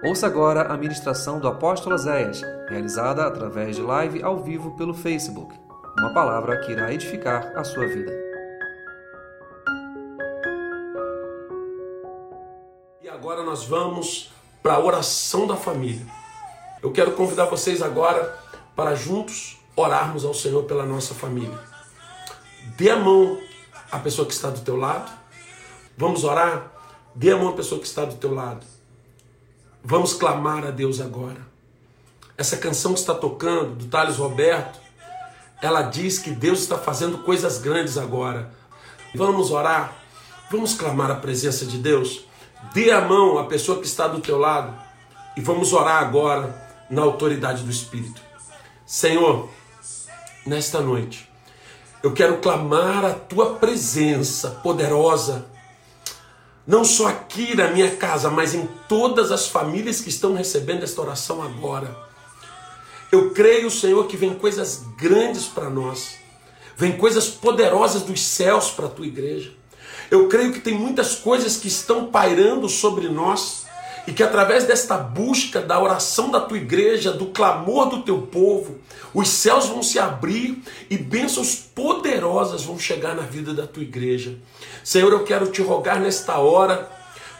Ouça agora a ministração do apóstolo Zéias, realizada através de live ao vivo pelo Facebook. Uma palavra que irá edificar a sua vida. E agora nós vamos para a oração da família. Eu quero convidar vocês agora para juntos orarmos ao Senhor pela nossa família. Dê a mão à pessoa que está do teu lado. Vamos orar? Dê a mão à pessoa que está do teu lado. Vamos clamar a Deus agora. Essa canção que está tocando, do Thales Roberto, ela diz que Deus está fazendo coisas grandes agora. Vamos orar, vamos clamar a presença de Deus. Dê a mão à pessoa que está do teu lado e vamos orar agora na autoridade do Espírito. Senhor, nesta noite, eu quero clamar a tua presença poderosa não só aqui na minha casa, mas em todas as famílias que estão recebendo esta oração agora. Eu creio, Senhor, que vem coisas grandes para nós, vem coisas poderosas dos céus para a tua igreja. Eu creio que tem muitas coisas que estão pairando sobre nós e que através desta busca da oração da tua igreja, do clamor do teu povo, os céus vão se abrir e bênçãos poderosas vão chegar na vida da tua igreja. Senhor, eu quero te rogar nesta hora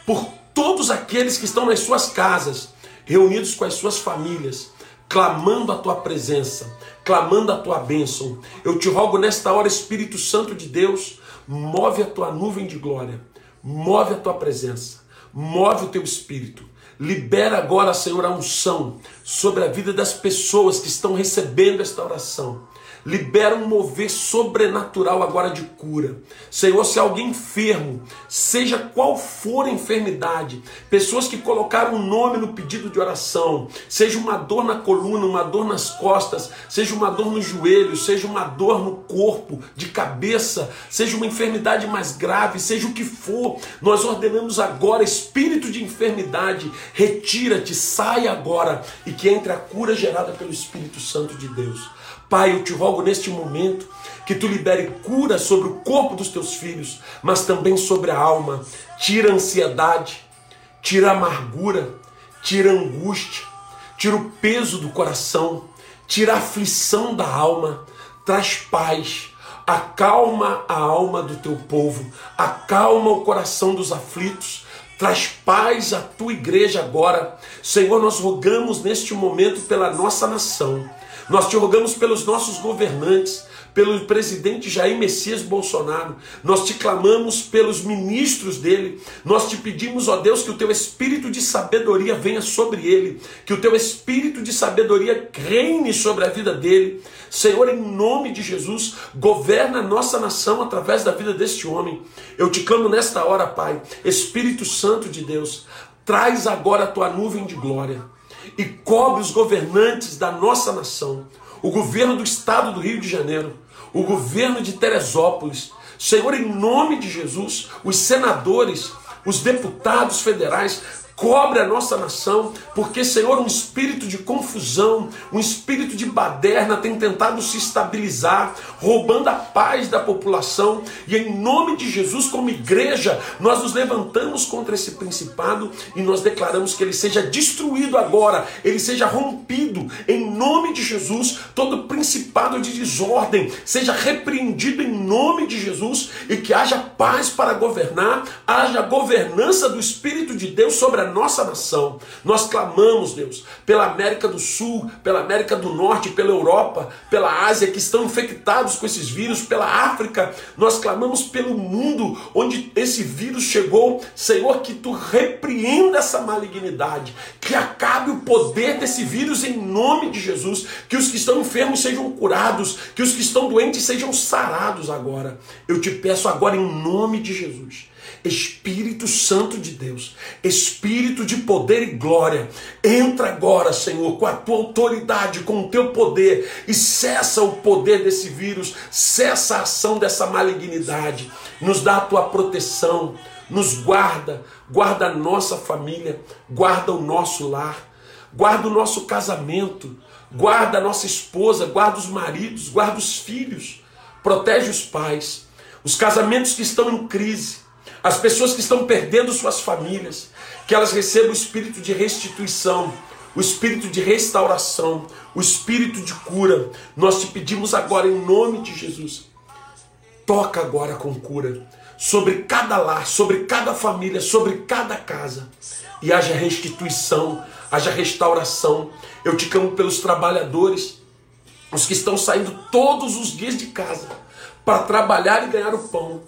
por todos aqueles que estão nas suas casas, reunidos com as suas famílias, clamando a tua presença, clamando a tua bênção. Eu te rogo nesta hora, Espírito Santo de Deus, move a tua nuvem de glória, move a tua presença Move o teu espírito. Libera agora, Senhor, a unção sobre a vida das pessoas que estão recebendo esta oração. Libera um mover sobrenatural agora de cura. Senhor, se alguém enfermo, seja qual for a enfermidade, pessoas que colocaram um nome no pedido de oração, seja uma dor na coluna, uma dor nas costas, seja uma dor no joelho, seja uma dor no corpo, de cabeça, seja uma enfermidade mais grave, seja o que for, nós ordenamos agora, espírito de enfermidade, retira-te, sai agora e que entre a cura gerada pelo Espírito Santo de Deus. Pai, eu te rogo neste momento que tu libere cura sobre o corpo dos teus filhos, mas também sobre a alma. Tira a ansiedade, tira a amargura, tira a angústia, tira o peso do coração, tira a aflição da alma, traz paz, acalma a alma do teu povo, acalma o coração dos aflitos, traz paz à tua igreja agora. Senhor, nós rogamos neste momento pela nossa nação. Nós te rogamos pelos nossos governantes, pelo presidente Jair Messias Bolsonaro, nós te clamamos pelos ministros dele, nós te pedimos, ó Deus, que o teu espírito de sabedoria venha sobre ele, que o teu espírito de sabedoria reine sobre a vida dele. Senhor, em nome de Jesus, governa a nossa nação através da vida deste homem. Eu te clamo nesta hora, Pai, Espírito Santo de Deus, traz agora a tua nuvem de glória e cobre os governantes da nossa nação, o governo do estado do Rio de Janeiro, o governo de Teresópolis. Senhor, em nome de Jesus, os senadores, os deputados federais, cobre a nossa nação, porque, Senhor, um espírito de confusão, um espírito de baderna tem tentado se estabilizar, roubando a paz da população, e em nome de Jesus, como igreja, nós nos levantamos contra esse principado e nós declaramos que ele seja destruído agora, ele seja rompido, em nome de Jesus, todo principado de desordem seja repreendido em nome de Jesus e que haja paz para governar, haja governança do Espírito de Deus sobre a nossa nação. Nós clamamos, Deus, pela América do Sul, pela América do Norte, pela Europa, pela Ásia, que estão infectados com esses vírus, pela África. Nós clamamos pelo mundo onde esse vírus chegou. Senhor, que tu repreenda essa malignidade, que acabe o poder desse vírus em nome de Jesus, que os que estão enfermos sejam curados, que os que estão doentes sejam sarados agora. Eu te peço agora em nome de Jesus Espírito Santo de Deus, Espírito de poder e glória, entra agora, Senhor, com a tua autoridade, com o teu poder e cessa o poder desse vírus, cessa a ação dessa malignidade, nos dá a tua proteção, nos guarda, guarda a nossa família, guarda o nosso lar, guarda o nosso casamento, guarda a nossa esposa, guarda os maridos, guarda os filhos, protege os pais, os casamentos que estão em crise as pessoas que estão perdendo suas famílias. que elas recebam o espírito de restituição, o espírito de restauração, o espírito de cura. Nós te pedimos agora em nome de Jesus. Toca agora com cura sobre cada lar, sobre cada família, sobre cada casa. E haja restituição, haja restauração. Eu te clamo pelos trabalhadores, os que estão saindo todos os dias de casa para trabalhar e ganhar o pão,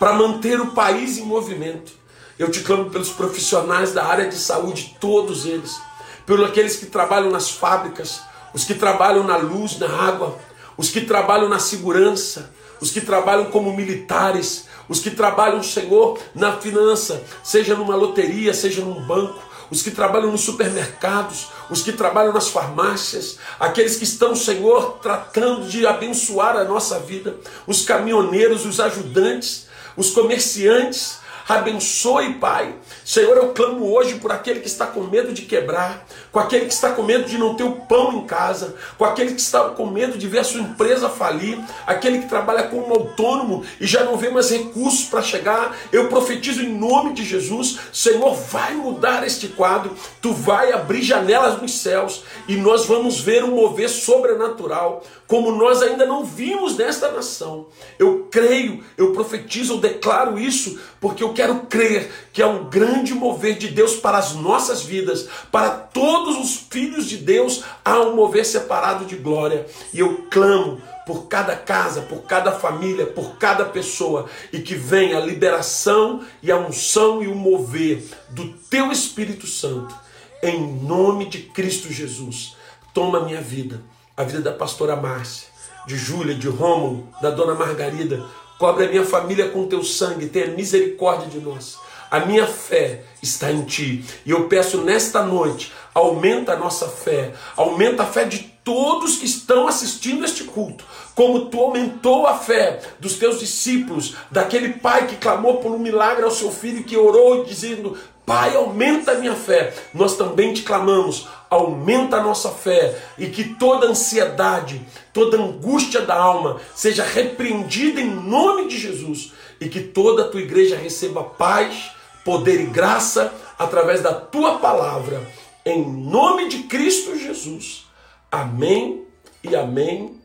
para manter o país em movimento. Eu te clamo pelos profissionais da área de saúde, todos eles, pelos aqueles que trabalham nas fábricas, os que trabalham na luz, na água, os que trabalham na segurança, os que trabalham como militares, os que trabalham, Senhor, na finança, seja numa loteria, seja num banco, os que trabalham nos supermercados, os que trabalham nas farmácias, aqueles que estão, Senhor, tratando de abençoar a nossa vida, os caminhoneiros, os ajudantes, os comerciantes, Abençoe, Pai. Senhor, eu clamo hoje por aquele que está com medo de quebrar, com aquele que está com medo de não ter o pão em casa, com aquele que está com medo de ver a sua empresa falir, aquele que trabalha como autônomo e já não vê mais recursos para chegar. Eu profetizo em nome de Jesus, Senhor, vai mudar este quadro, tu vai abrir janelas nos céus e nós vamos ver um mover sobrenatural, como nós ainda não vimos nesta nação. Eu creio, eu profetizo, eu declaro isso, porque eu crer que é um grande mover de Deus para as nossas vidas, para todos os filhos de Deus, há um mover separado de glória. E eu clamo por cada casa, por cada família, por cada pessoa, e que venha a liberação e a unção e o mover do teu Espírito Santo, em nome de Cristo Jesus. Toma minha vida, a vida da pastora Márcia, de Júlia, de Rômulo, da dona Margarida, Cobre a minha família com teu sangue, tenha misericórdia de nós. A minha fé está em ti. E eu peço nesta noite, aumenta a nossa fé, aumenta a fé de todos que estão assistindo este culto, como tu aumentou a fé dos teus discípulos, daquele pai que clamou por um milagre ao seu filho, que orou dizendo: Pai, aumenta a minha fé. Nós também te clamamos, aumenta a nossa fé e que toda ansiedade, toda angústia da alma seja repreendida em nome de Jesus e que toda a tua igreja receba paz, poder e graça através da tua palavra, em nome de Cristo Jesus. Amém e amém.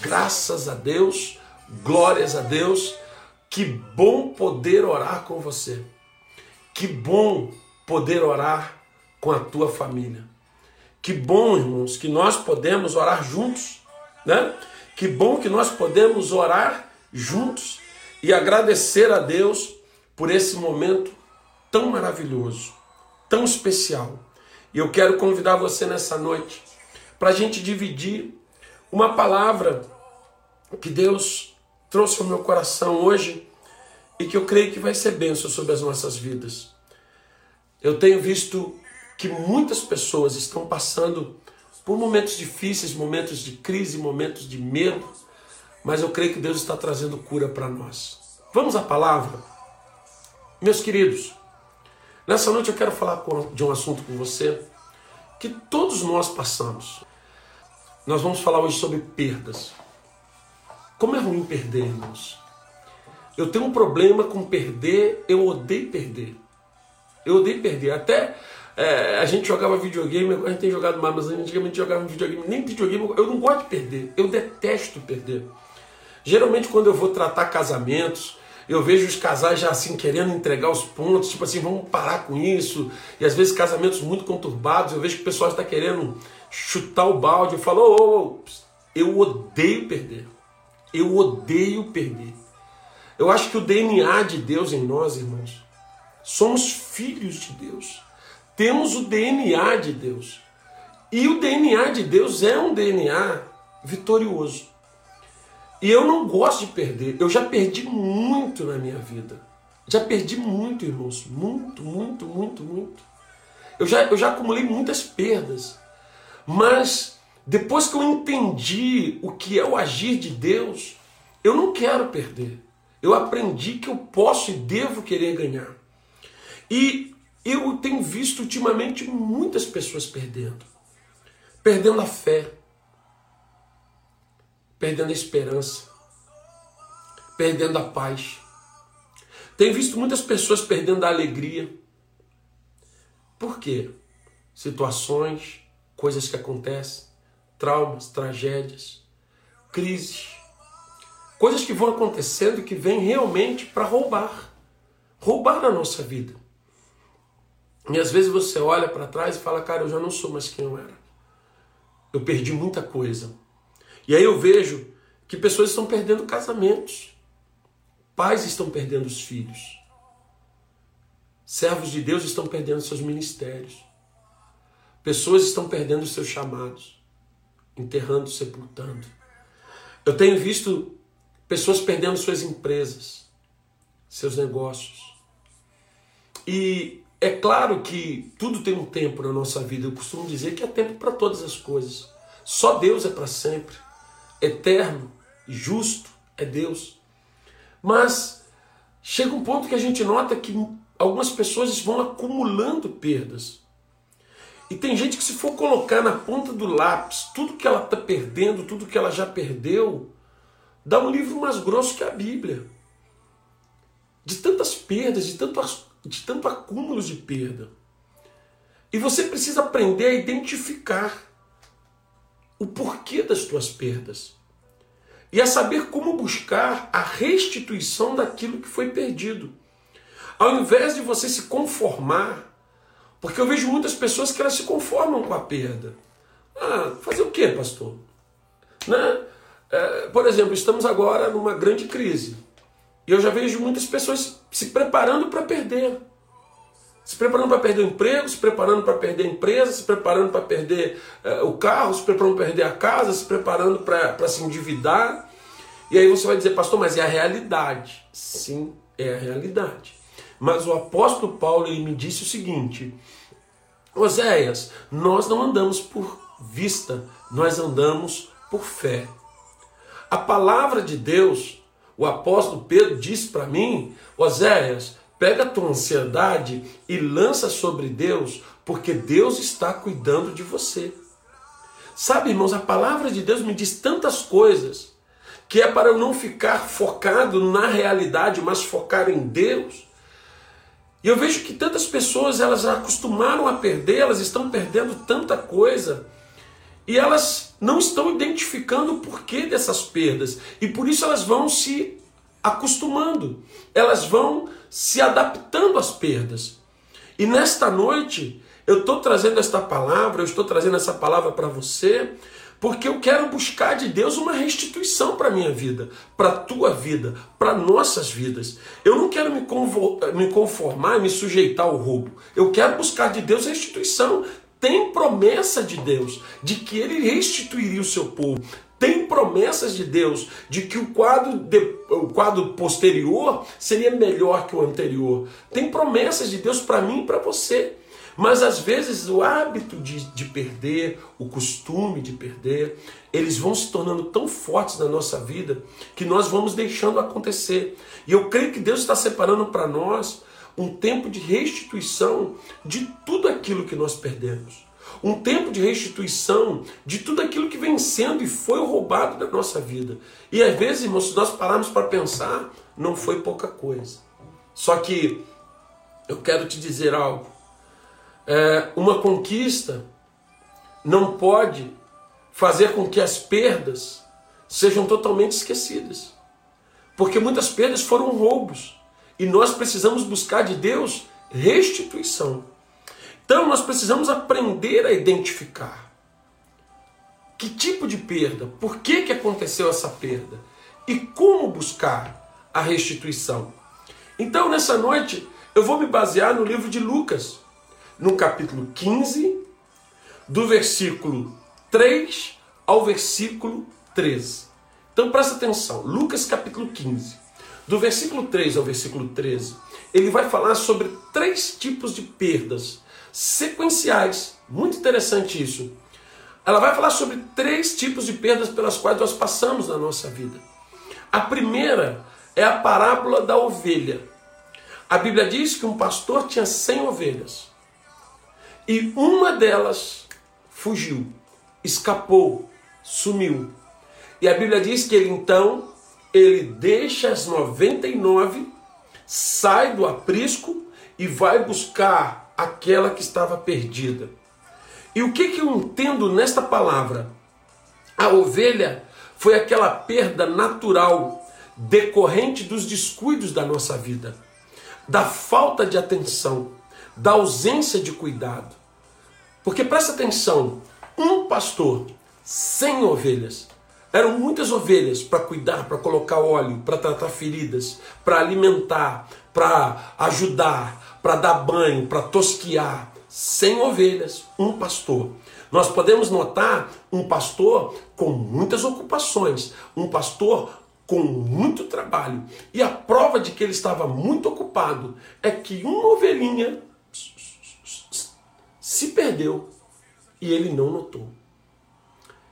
Graças a Deus, glórias a Deus. Que bom poder orar com você. Que bom poder orar com a tua família. Que bom, irmãos, que nós podemos orar juntos, né? Que bom que nós podemos orar juntos e agradecer a Deus por esse momento tão maravilhoso, tão especial. E eu quero convidar você nessa noite para a gente dividir uma palavra que Deus trouxe ao meu coração hoje e que eu creio que vai ser bênção sobre as nossas vidas. Eu tenho visto que muitas pessoas estão passando por momentos difíceis, momentos de crise, momentos de medo, mas eu creio que Deus está trazendo cura para nós. Vamos à palavra? Meus queridos, nessa noite eu quero falar de um assunto com você que todos nós passamos. Nós vamos falar hoje sobre perdas. Como é ruim perder, irmãos? Eu tenho um problema com perder, eu odeio perder. Eu odeio perder. Até é, a gente jogava videogame, agora a gente tem jogado mais, mas antigamente jogava videogame, nem videogame, eu não gosto de perder, eu detesto perder. Geralmente quando eu vou tratar casamentos, eu vejo os casais já assim querendo entregar os pontos, tipo assim, vamos parar com isso. E às vezes casamentos muito conturbados, eu vejo que o pessoal está querendo chutar o balde. Eu falo, oh, eu odeio perder. Eu odeio perder. Eu acho que o DNA de Deus em nós, irmãos, somos filhos de Deus temos o DNA de Deus. E o DNA de Deus é um DNA vitorioso. E eu não gosto de perder. Eu já perdi muito na minha vida. Já perdi muito, irmãos. Muito, muito, muito, muito. Eu já, eu já acumulei muitas perdas. Mas depois que eu entendi o que é o agir de Deus, eu não quero perder. Eu aprendi que eu posso e devo querer ganhar. E eu tenho visto ultimamente muitas pessoas perdendo. Perdendo a fé. Perdendo a esperança. Perdendo a paz. Tenho visto muitas pessoas perdendo a alegria. Por quê? Situações, coisas que acontecem, traumas, tragédias, crises, coisas que vão acontecendo que vêm realmente para roubar roubar a nossa vida. E às vezes você olha para trás e fala, cara, eu já não sou mais quem eu era. Eu perdi muita coisa. E aí eu vejo que pessoas estão perdendo casamentos, pais estão perdendo os filhos, servos de Deus estão perdendo seus ministérios, pessoas estão perdendo seus chamados, enterrando, sepultando. Eu tenho visto pessoas perdendo suas empresas, seus negócios. E é claro que tudo tem um tempo na nossa vida. Eu costumo dizer que há tempo para todas as coisas. Só Deus é para sempre. Eterno justo é Deus. Mas chega um ponto que a gente nota que algumas pessoas vão acumulando perdas. E tem gente que, se for colocar na ponta do lápis tudo que ela está perdendo, tudo que ela já perdeu, dá um livro mais grosso que a Bíblia. De tantas perdas, de tanto de tanto acúmulo de perda. E você precisa aprender a identificar o porquê das tuas perdas e a saber como buscar a restituição daquilo que foi perdido. Ao invés de você se conformar, porque eu vejo muitas pessoas que elas se conformam com a perda. Ah, fazer o quê, pastor? Né? É, por exemplo, estamos agora numa grande crise. E eu já vejo muitas pessoas se preparando para perder. Se preparando para perder o emprego, se preparando para perder a empresa, se preparando para perder uh, o carro, se preparando para perder a casa, se preparando para se endividar. E aí você vai dizer, pastor, mas é a realidade. Sim, é a realidade. Mas o apóstolo Paulo ele me disse o seguinte: Oséias, nós não andamos por vista, nós andamos por fé. A palavra de Deus o apóstolo Pedro disse para mim: Oséias, pega a tua ansiedade e lança sobre Deus, porque Deus está cuidando de você. Sabe, irmãos, a palavra de Deus me diz tantas coisas que é para eu não ficar focado na realidade, mas focar em Deus. E eu vejo que tantas pessoas elas acostumaram a perder, elas estão perdendo tanta coisa e elas não estão identificando o porquê dessas perdas. E por isso elas vão se acostumando, elas vão se adaptando às perdas. E nesta noite, eu estou trazendo esta palavra, eu estou trazendo essa palavra para você, porque eu quero buscar de Deus uma restituição para a minha vida, para a tua vida, para nossas vidas. Eu não quero me conformar, me sujeitar ao roubo. Eu quero buscar de Deus restituição tem promessa de Deus de que ele restituiria o seu povo. Tem promessas de Deus de que o quadro, de, o quadro posterior seria melhor que o anterior. Tem promessas de Deus para mim e para você. Mas às vezes o hábito de, de perder, o costume de perder, eles vão se tornando tão fortes na nossa vida que nós vamos deixando acontecer. E eu creio que Deus está separando para nós um tempo de restituição de tudo aquilo que nós perdemos. Um tempo de restituição de tudo aquilo que vem sendo e foi roubado da nossa vida. E às vezes, irmãos, se nós pararmos para pensar, não foi pouca coisa. Só que eu quero te dizer algo. É, uma conquista não pode fazer com que as perdas sejam totalmente esquecidas. Porque muitas perdas foram roubos. E nós precisamos buscar de Deus restituição. Então nós precisamos aprender a identificar que tipo de perda, por que, que aconteceu essa perda e como buscar a restituição. Então nessa noite eu vou me basear no livro de Lucas, no capítulo 15, do versículo 3 ao versículo 13. Então presta atenção, Lucas capítulo 15. Do versículo 3 ao versículo 13, ele vai falar sobre três tipos de perdas sequenciais. Muito interessante isso. Ela vai falar sobre três tipos de perdas pelas quais nós passamos na nossa vida. A primeira é a parábola da ovelha. A Bíblia diz que um pastor tinha 100 ovelhas e uma delas fugiu, escapou, sumiu. E a Bíblia diz que ele então ele deixa as 99, sai do aprisco e vai buscar aquela que estava perdida. E o que, que eu entendo nesta palavra? A ovelha foi aquela perda natural decorrente dos descuidos da nossa vida, da falta de atenção, da ausência de cuidado. Porque presta atenção, um pastor sem ovelhas, eram muitas ovelhas para cuidar, para colocar óleo, para tratar feridas, para alimentar, para ajudar, para dar banho, para tosquiar. Sem ovelhas, um pastor. Nós podemos notar um pastor com muitas ocupações, um pastor com muito trabalho. E a prova de que ele estava muito ocupado é que uma ovelhinha se perdeu e ele não notou.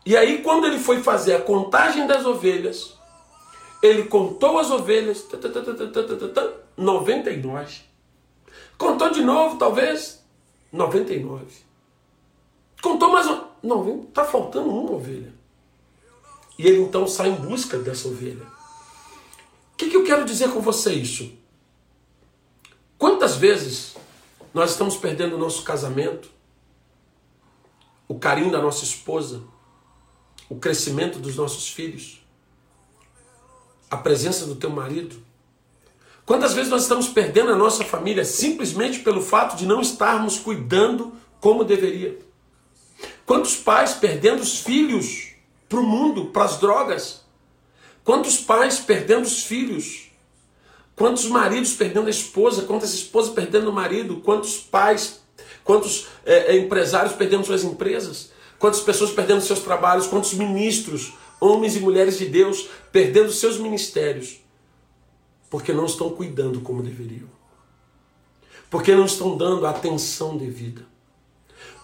E aí, quando ele foi fazer a contagem das ovelhas, ele contou as ovelhas, 99. Contou de novo, talvez, 99. Contou mais uma. Não, está faltando uma ovelha. E ele então sai em busca dessa ovelha. O que, que eu quero dizer com você isso? Quantas vezes nós estamos perdendo o nosso casamento, o carinho da nossa esposa, o crescimento dos nossos filhos, a presença do teu marido. Quantas vezes nós estamos perdendo a nossa família simplesmente pelo fato de não estarmos cuidando como deveria? Quantos pais perdendo os filhos para o mundo, para as drogas? Quantos pais perdendo os filhos? Quantos maridos perdendo a esposa? Quantas esposas perdendo o marido? Quantos pais, quantos é, empresários perdendo suas empresas? Quantas pessoas perdendo seus trabalhos, quantos ministros, homens e mulheres de Deus, perdendo seus ministérios, porque não estão cuidando como deveriam, porque não estão dando a atenção devida,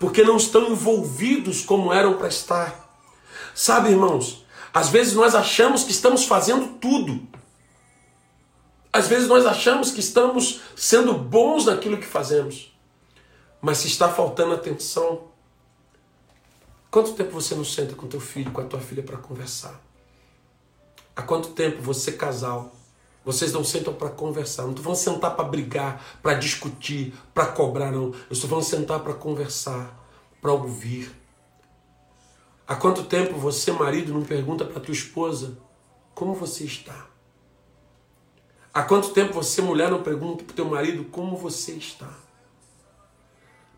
porque não estão envolvidos como eram para estar. Sabe, irmãos, às vezes nós achamos que estamos fazendo tudo. Às vezes nós achamos que estamos sendo bons naquilo que fazemos. Mas se está faltando atenção, Quanto tempo você não senta com teu filho, com a tua filha para conversar? Há quanto tempo você, casal, vocês não sentam para conversar? Não estou falando sentar para brigar, para discutir, para cobrar, não. Eu estou falando sentar para conversar, para ouvir. Há quanto tempo você, marido, não pergunta para tua esposa como você está? Há quanto tempo você, mulher, não pergunta para teu marido como você está?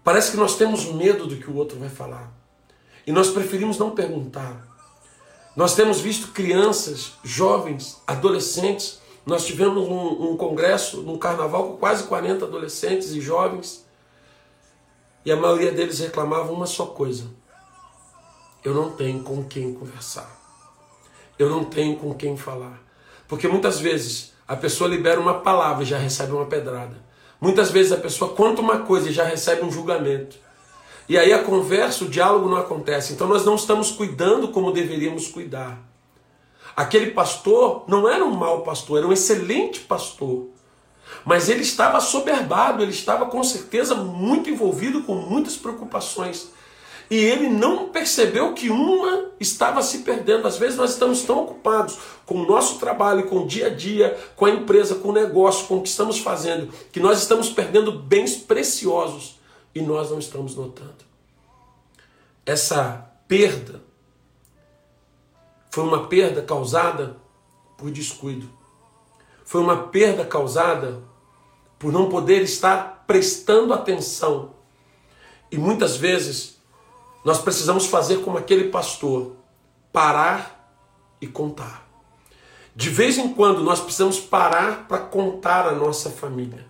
Parece que nós temos medo do que o outro vai falar. E nós preferimos não perguntar. Nós temos visto crianças, jovens, adolescentes. Nós tivemos um, um congresso, um carnaval com quase 40 adolescentes e jovens. E a maioria deles reclamavam uma só coisa: eu não tenho com quem conversar. Eu não tenho com quem falar. Porque muitas vezes a pessoa libera uma palavra e já recebe uma pedrada. Muitas vezes a pessoa conta uma coisa e já recebe um julgamento. E aí a conversa, o diálogo não acontece. Então nós não estamos cuidando como deveríamos cuidar. Aquele pastor não era um mau pastor, era um excelente pastor. Mas ele estava soberbado, ele estava com certeza muito envolvido com muitas preocupações. E ele não percebeu que uma estava se perdendo. Às vezes nós estamos tão ocupados com o nosso trabalho, com o dia a dia, com a empresa, com o negócio, com o que estamos fazendo, que nós estamos perdendo bens preciosos e nós não estamos notando. Essa perda foi uma perda causada por descuido. Foi uma perda causada por não poder estar prestando atenção. E muitas vezes nós precisamos fazer como aquele pastor, parar e contar. De vez em quando nós precisamos parar para contar a nossa família.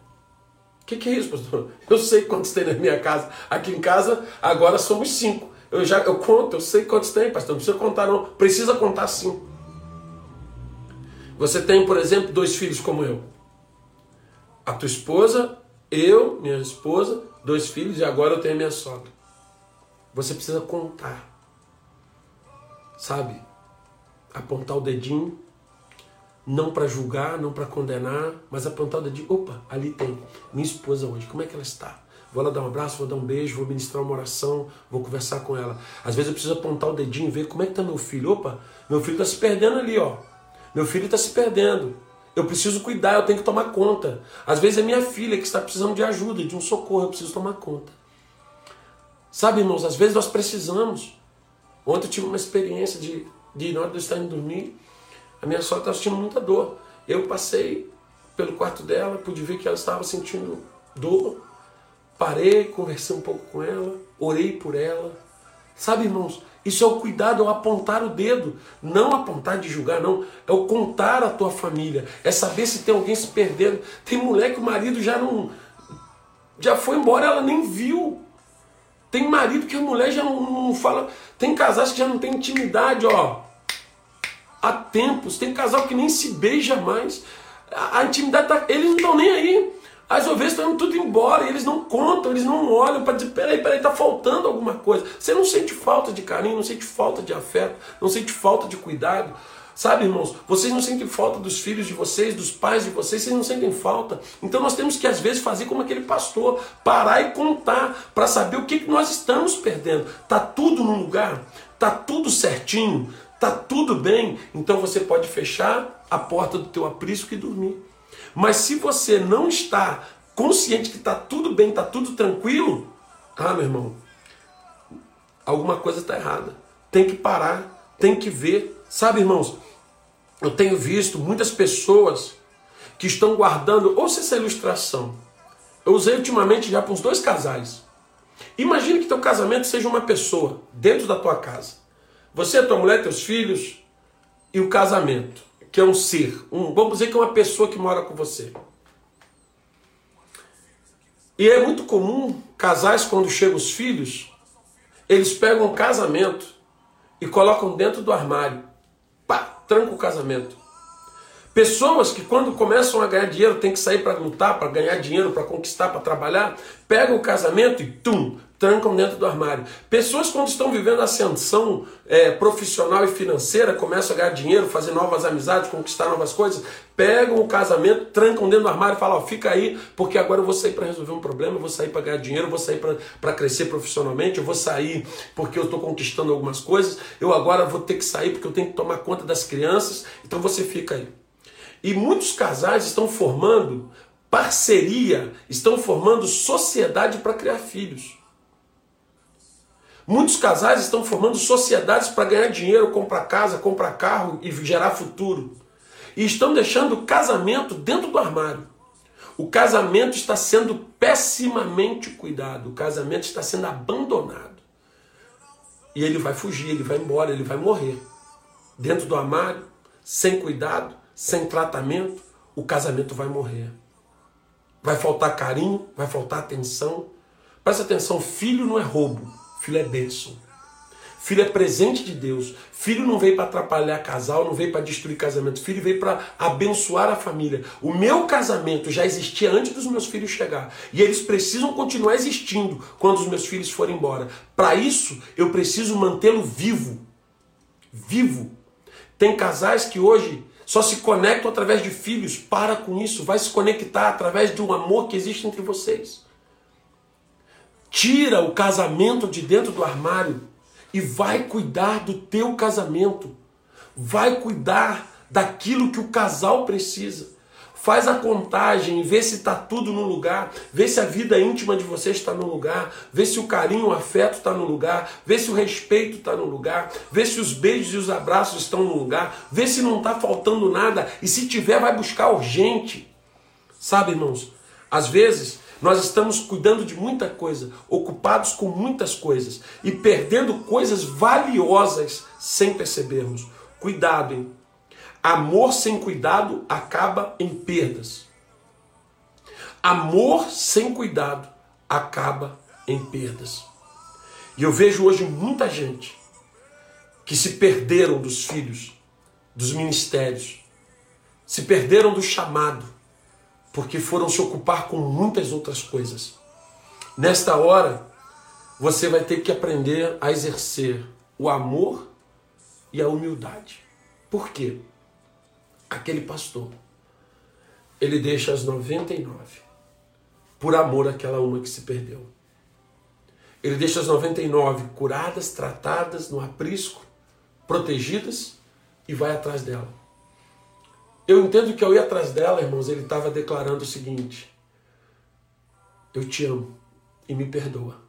O que, que, é isso, pastor? Eu sei quantos tem na minha casa. Aqui em casa, agora somos cinco. Eu já eu conto, eu sei quantos tem, pastor. Não precisa contar, não. Precisa contar sim. Você tem, por exemplo, dois filhos como eu. A tua esposa, eu, minha esposa, dois filhos, e agora eu tenho minha sogra. Você precisa contar. Sabe? Apontar o dedinho não para julgar, não para condenar, mas o dedinho. Opa, ali tem minha esposa hoje, como é que ela está? Vou lá dar um abraço, vou dar um beijo, vou ministrar uma oração, vou conversar com ela. Às vezes eu preciso apontar o dedinho e ver como é que está meu filho. Opa, meu filho está se perdendo ali, ó. Meu filho está se perdendo. Eu preciso cuidar, eu tenho que tomar conta. Às vezes é minha filha que está precisando de ajuda, de um socorro, eu preciso tomar conta. Sabe, irmãos, às vezes nós precisamos. Ontem eu tive uma experiência de, de na hora de eu estar indo dormir, a minha sogra estava sentindo muita dor. Eu passei pelo quarto dela, pude ver que ela estava sentindo dor. Parei, conversei um pouco com ela, orei por ela. Sabe, irmãos, isso é o cuidado, é o apontar o dedo. Não apontar de julgar, não. É o contar a tua família. É saber se tem alguém se perdendo. Tem mulher que o marido já não. Já foi embora, ela nem viu. Tem marido que a mulher já não, não fala. Tem casais que já não tem intimidade, ó. Há tempos. Tem casal que nem se beija mais. A, a intimidade tá. Eles não estão nem aí. As ovelhas estão indo tudo embora eles não contam, eles não olham para dizer: peraí, peraí, está faltando alguma coisa. Você não sente falta de carinho, não sente falta de afeto, não sente falta de cuidado. Sabe, irmãos, vocês não sentem falta dos filhos de vocês, dos pais de vocês, vocês não sentem falta. Então nós temos que, às vezes, fazer como aquele pastor, parar e contar, para saber o que, que nós estamos perdendo. Tá tudo no lugar? Tá tudo certinho? Tá tudo bem? Então você pode fechar a porta do teu aprisco e dormir. Mas se você não está consciente que está tudo bem, está tudo tranquilo, ah, meu irmão, alguma coisa está errada. Tem que parar, tem que ver. Sabe, irmãos, eu tenho visto muitas pessoas que estão guardando, ouça essa ilustração. Eu usei ultimamente já para uns dois casais. Imagine que teu casamento seja uma pessoa dentro da tua casa. Você, tua mulher, teus filhos e o casamento que é um ser, um, vamos dizer que é uma pessoa que mora com você. E é muito comum casais, quando chegam os filhos, eles pegam o casamento e colocam dentro do armário. Pá, tranca o casamento. Pessoas que quando começam a ganhar dinheiro, tem que sair para lutar, para ganhar dinheiro, para conquistar, para trabalhar, pegam o casamento e tum, trancam dentro do armário. Pessoas, quando estão vivendo ascensão é, profissional e financeira, começam a ganhar dinheiro, fazer novas amizades, conquistar novas coisas, pegam o casamento, trancam dentro do armário e falam: ó, fica aí, porque agora eu vou sair para resolver um problema, eu vou sair para ganhar dinheiro, eu vou sair para crescer profissionalmente, eu vou sair porque eu estou conquistando algumas coisas, eu agora vou ter que sair porque eu tenho que tomar conta das crianças, então você fica aí. E muitos casais estão formando parceria, estão formando sociedade para criar filhos. Muitos casais estão formando sociedades para ganhar dinheiro, comprar casa, comprar carro e gerar futuro. E estão deixando o casamento dentro do armário. O casamento está sendo pessimamente cuidado, o casamento está sendo abandonado. E ele vai fugir, ele vai embora, ele vai morrer. Dentro do armário, sem cuidado, sem tratamento, o casamento vai morrer. Vai faltar carinho, vai faltar atenção. Presta atenção, filho não é roubo. Filho é bênção. Filho é presente de Deus. Filho não veio para atrapalhar casal, não veio para destruir casamento. Filho veio para abençoar a família. O meu casamento já existia antes dos meus filhos chegar. E eles precisam continuar existindo quando os meus filhos forem embora. Para isso, eu preciso mantê-lo vivo. Vivo. Tem casais que hoje só se conectam através de filhos. Para com isso. Vai se conectar através um amor que existe entre vocês. Tira o casamento de dentro do armário e vai cuidar do teu casamento. Vai cuidar daquilo que o casal precisa. Faz a contagem, vê se está tudo no lugar, vê se a vida íntima de vocês está no lugar, vê se o carinho, o afeto está no lugar, vê se o respeito está no lugar, vê se os beijos e os abraços estão no lugar, vê se não está faltando nada e se tiver, vai buscar urgente. Sabe, irmãos, às vezes nós estamos cuidando de muita coisa, ocupados com muitas coisas e perdendo coisas valiosas sem percebermos. Cuidado, hein? Amor sem cuidado acaba em perdas. Amor sem cuidado acaba em perdas. E eu vejo hoje muita gente que se perderam dos filhos, dos ministérios, se perderam do chamado, porque foram se ocupar com muitas outras coisas. Nesta hora, você vai ter que aprender a exercer o amor e a humildade. Por quê? Aquele pastor, ele deixa as 99 por amor àquela uma que se perdeu. Ele deixa as 99 curadas, tratadas, no aprisco, protegidas e vai atrás dela. Eu entendo que ao ir atrás dela, irmãos, ele estava declarando o seguinte: Eu te amo e me perdoa,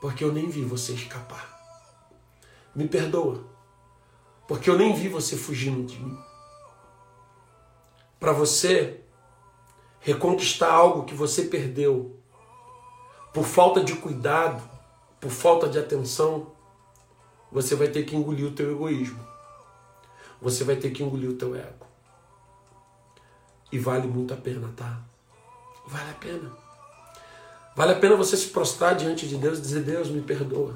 porque eu nem vi você escapar. Me perdoa, porque eu nem vi você fugindo de mim. Para você reconquistar algo que você perdeu por falta de cuidado, por falta de atenção, você vai ter que engolir o teu egoísmo. Você vai ter que engolir o teu ego. E vale muito a pena, tá? Vale a pena. Vale a pena você se prostrar diante de Deus e dizer: Deus, me perdoa.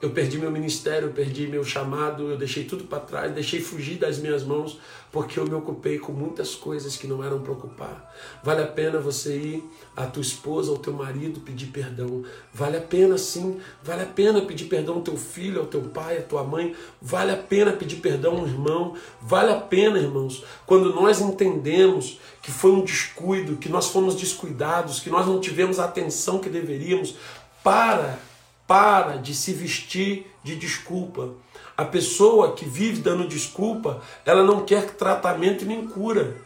Eu perdi meu ministério, eu perdi meu chamado, eu deixei tudo para trás, deixei fugir das minhas mãos, porque eu me ocupei com muitas coisas que não eram para ocupar. Vale a pena você ir à tua esposa, ao teu marido, pedir perdão. Vale a pena sim, vale a pena pedir perdão ao teu filho, ao teu pai, à tua mãe. Vale a pena pedir perdão ao irmão. Vale a pena, irmãos, quando nós entendemos que foi um descuido, que nós fomos descuidados, que nós não tivemos a atenção que deveríamos, para para de se vestir de desculpa. A pessoa que vive dando desculpa, ela não quer tratamento nem cura.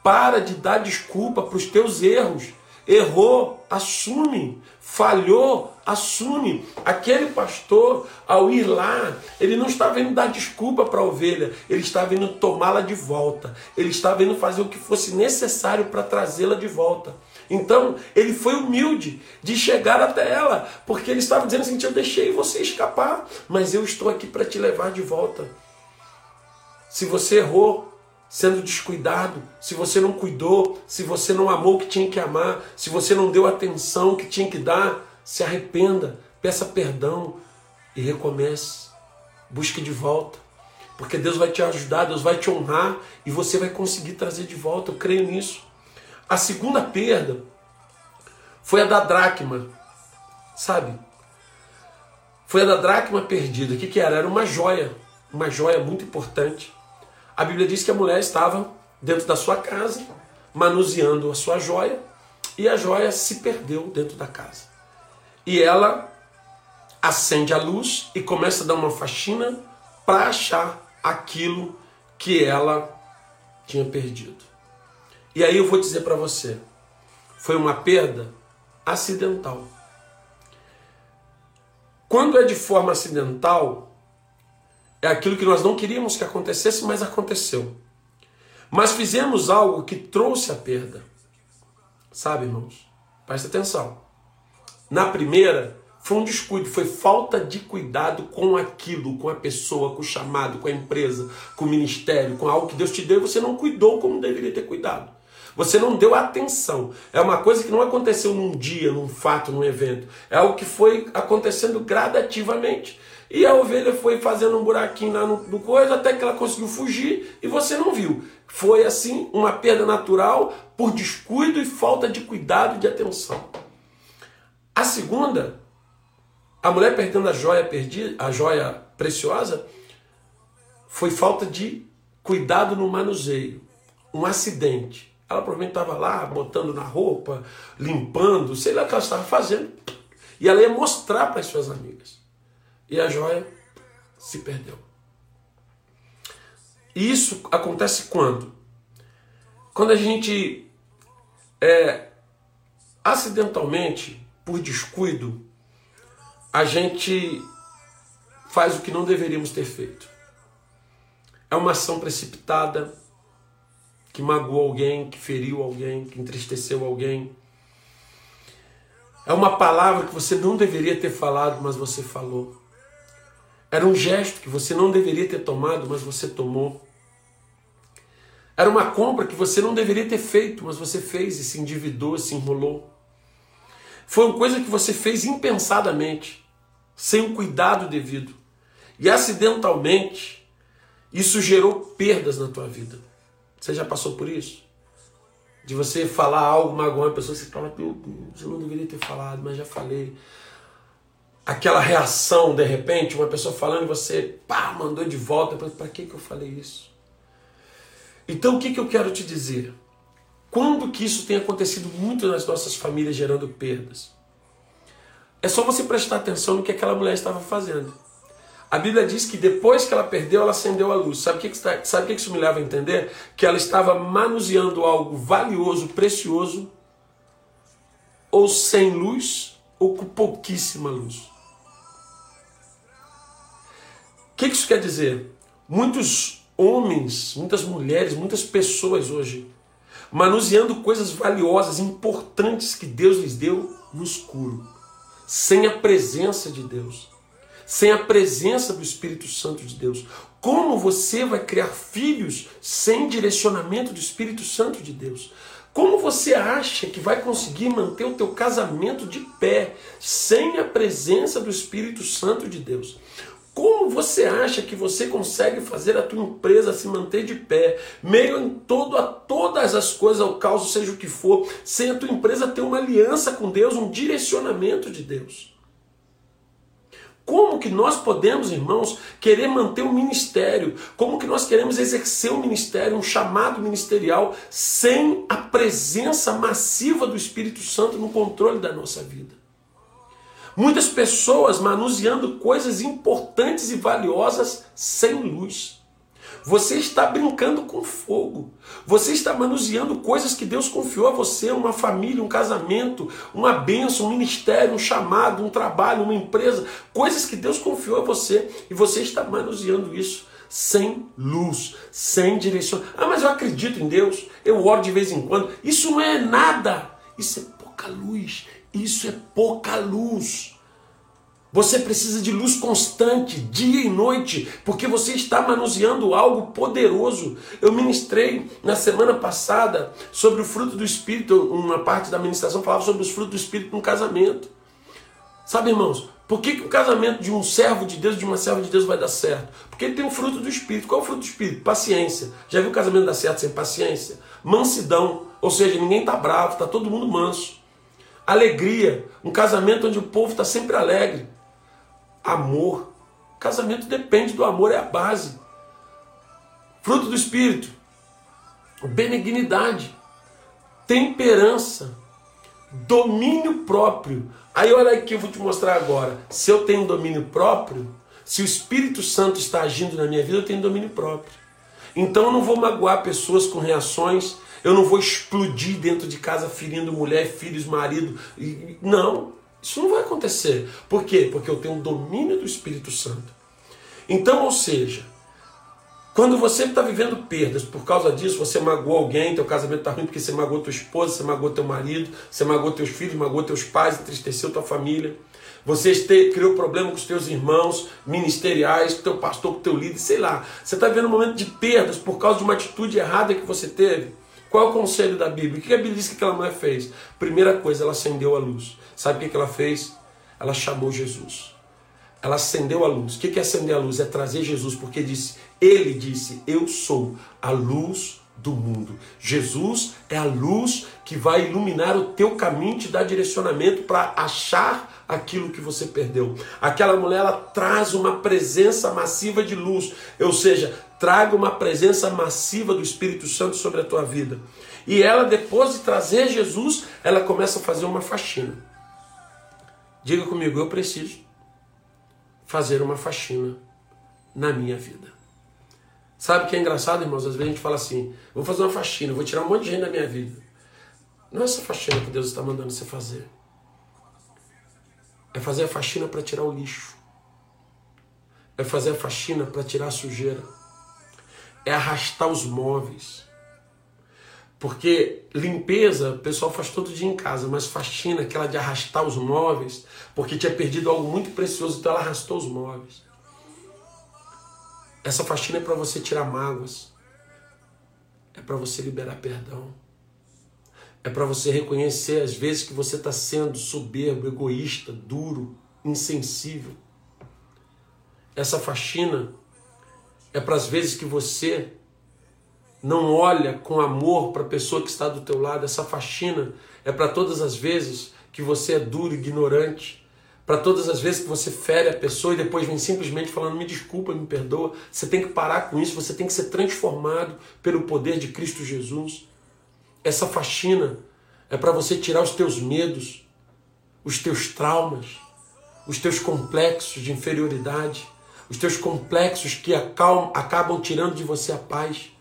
Para de dar desculpa para os teus erros. Errou, assume. Falhou, assume. Aquele pastor, ao ir lá, ele não estava indo dar desculpa para a ovelha, ele estava indo tomá-la de volta. Ele estava indo fazer o que fosse necessário para trazê-la de volta. Então, ele foi humilde de chegar até ela, porque ele estava dizendo assim: Eu deixei você escapar, mas eu estou aqui para te levar de volta. Se você errou sendo descuidado, se você não cuidou, se você não amou o que tinha que amar, se você não deu atenção que tinha que dar, se arrependa, peça perdão e recomece. Busque de volta. Porque Deus vai te ajudar, Deus vai te honrar e você vai conseguir trazer de volta. Eu creio nisso. A segunda perda foi a da dracma, sabe? Foi a da dracma perdida. O que, que era? Era uma joia, uma joia muito importante. A Bíblia diz que a mulher estava dentro da sua casa, manuseando a sua joia, e a joia se perdeu dentro da casa. E ela acende a luz e começa a dar uma faxina para achar aquilo que ela tinha perdido. E aí eu vou dizer para você, foi uma perda acidental. Quando é de forma acidental, é aquilo que nós não queríamos que acontecesse, mas aconteceu. Mas fizemos algo que trouxe a perda. Sabe, irmãos? Presta atenção. Na primeira, foi um descuido, foi falta de cuidado com aquilo, com a pessoa, com o chamado, com a empresa, com o ministério, com algo que Deus te deu e você não cuidou como deveria ter cuidado. Você não deu atenção. É uma coisa que não aconteceu num dia, num fato, num evento. É algo que foi acontecendo gradativamente. E a ovelha foi fazendo um buraquinho lá no, no coisa até que ela conseguiu fugir e você não viu. Foi assim uma perda natural por descuido e falta de cuidado e de atenção. A segunda, a mulher perdendo a joia perdida, a joia preciosa, foi falta de cuidado no manuseio, um acidente. Ela provavelmente estava lá, botando na roupa, limpando, sei lá o que ela estava fazendo. E ela ia mostrar para as suas amigas. E a joia se perdeu. E isso acontece quando? Quando a gente é, acidentalmente, por descuido, a gente faz o que não deveríamos ter feito. É uma ação precipitada, que magoou alguém, que feriu alguém, que entristeceu alguém. É uma palavra que você não deveria ter falado, mas você falou. Era um gesto que você não deveria ter tomado, mas você tomou. Era uma compra que você não deveria ter feito, mas você fez e se endividou, se enrolou. Foi uma coisa que você fez impensadamente, sem o cuidado devido. E acidentalmente, isso gerou perdas na tua vida. Você já passou por isso? De você falar algo, magoar uma pessoa, você fala, meu Deus, eu não deveria ter falado, mas já falei. Aquela reação, de repente, uma pessoa falando e você, pá, mandou de volta. Para que, que eu falei isso? Então, o que, que eu quero te dizer? Quando que isso tem acontecido muito nas nossas famílias, gerando perdas? É só você prestar atenção no que aquela mulher estava fazendo. A Bíblia diz que depois que ela perdeu, ela acendeu a luz. Sabe o que, sabe que isso me leva a entender? Que ela estava manuseando algo valioso, precioso, ou sem luz, ou com pouquíssima luz. O que, que isso quer dizer? Muitos homens, muitas mulheres, muitas pessoas hoje manuseando coisas valiosas, importantes que Deus lhes deu no escuro, sem a presença de Deus, sem a presença do Espírito Santo de Deus. Como você vai criar filhos sem direcionamento do Espírito Santo de Deus? Como você acha que vai conseguir manter o teu casamento de pé sem a presença do Espírito Santo de Deus? Como você acha que você consegue fazer a tua empresa se manter de pé, meio em todo a todas as coisas, ao caos, seja o que for, sem a tua empresa ter uma aliança com Deus, um direcionamento de Deus? Como que nós podemos, irmãos, querer manter um ministério? Como que nós queremos exercer um ministério, um chamado ministerial, sem a presença massiva do Espírito Santo no controle da nossa vida? Muitas pessoas manuseando coisas importantes e valiosas sem luz. Você está brincando com fogo. Você está manuseando coisas que Deus confiou a você, uma família, um casamento, uma bênção, um ministério, um chamado, um trabalho, uma empresa, coisas que Deus confiou a você e você está manuseando isso sem luz, sem direção. Ah, mas eu acredito em Deus, eu oro de vez em quando. Isso não é nada. Isso é pouca luz. Isso é pouca luz. Você precisa de luz constante, dia e noite, porque você está manuseando algo poderoso. Eu ministrei na semana passada sobre o fruto do Espírito, uma parte da ministração falava sobre os frutos do Espírito no casamento. Sabe, irmãos, por que, que o casamento de um servo de Deus, de uma serva de Deus, vai dar certo? Porque ele tem o fruto do Espírito. Qual é o fruto do Espírito? Paciência. Já viu o casamento dar certo sem paciência? Mansidão, ou seja, ninguém está bravo, está todo mundo manso. Alegria, um casamento onde o povo está sempre alegre. Amor. Casamento depende do amor, é a base. Fruto do Espírito. Benignidade. Temperança. Domínio próprio. Aí olha aqui, eu vou te mostrar agora. Se eu tenho domínio próprio, se o Espírito Santo está agindo na minha vida, eu tenho domínio próprio. Então eu não vou magoar pessoas com reações, eu não vou explodir dentro de casa ferindo mulher, filhos, marido. Não, isso não vai acontecer. Por quê? Porque eu tenho o domínio do Espírito Santo. Então, ou seja, quando você está vivendo perdas por causa disso, você magoou alguém, teu casamento está ruim porque você magoou tua esposa, você magoou teu marido, você magoou teus filhos, magoou teus pais, entristeceu tua família. Você criou problema com os teus irmãos ministeriais, com teu pastor, com teu líder, sei lá. Você está vivendo um momento de perdas por causa de uma atitude errada que você teve. Qual é o conselho da Bíblia? O que a Bíblia diz que aquela mulher fez? Primeira coisa, ela acendeu a luz. Sabe o que ela fez? Ela chamou Jesus. Ela acendeu a luz. O que é acender a luz? É trazer Jesus, porque disse, ele disse, eu sou a luz do mundo. Jesus é a luz que vai iluminar o teu caminho, te dar direcionamento para achar aquilo que você perdeu. Aquela mulher ela traz uma presença massiva de luz, ou seja, traga uma presença massiva do Espírito Santo sobre a tua vida. E ela, depois de trazer Jesus, ela começa a fazer uma faxina. Diga comigo, eu preciso fazer uma faxina na minha vida. Sabe o que é engraçado, irmãos? Às vezes a gente fala assim: vou fazer uma faxina, vou tirar um monte de gente da minha vida. Não é essa faxina que Deus está mandando você fazer. É fazer a faxina para tirar o lixo. É fazer a faxina para tirar a sujeira é arrastar os móveis. Porque limpeza o pessoal faz todo dia em casa, mas faxina, aquela de arrastar os móveis, porque tinha perdido algo muito precioso, então ela arrastou os móveis. Essa faxina é para você tirar mágoas, é para você liberar perdão, é para você reconhecer as vezes que você está sendo soberbo, egoísta, duro, insensível. Essa faxina é para as vezes que você não olha com amor para a pessoa que está do teu lado. Essa faxina é para todas as vezes que você é duro, ignorante, para todas as vezes que você fere a pessoa e depois vem simplesmente falando me desculpa, me perdoa. Você tem que parar com isso, você tem que ser transformado pelo poder de Cristo Jesus. Essa faxina é para você tirar os teus medos, os teus traumas, os teus complexos de inferioridade os teus complexos que acalmam, acabam tirando de você a paz.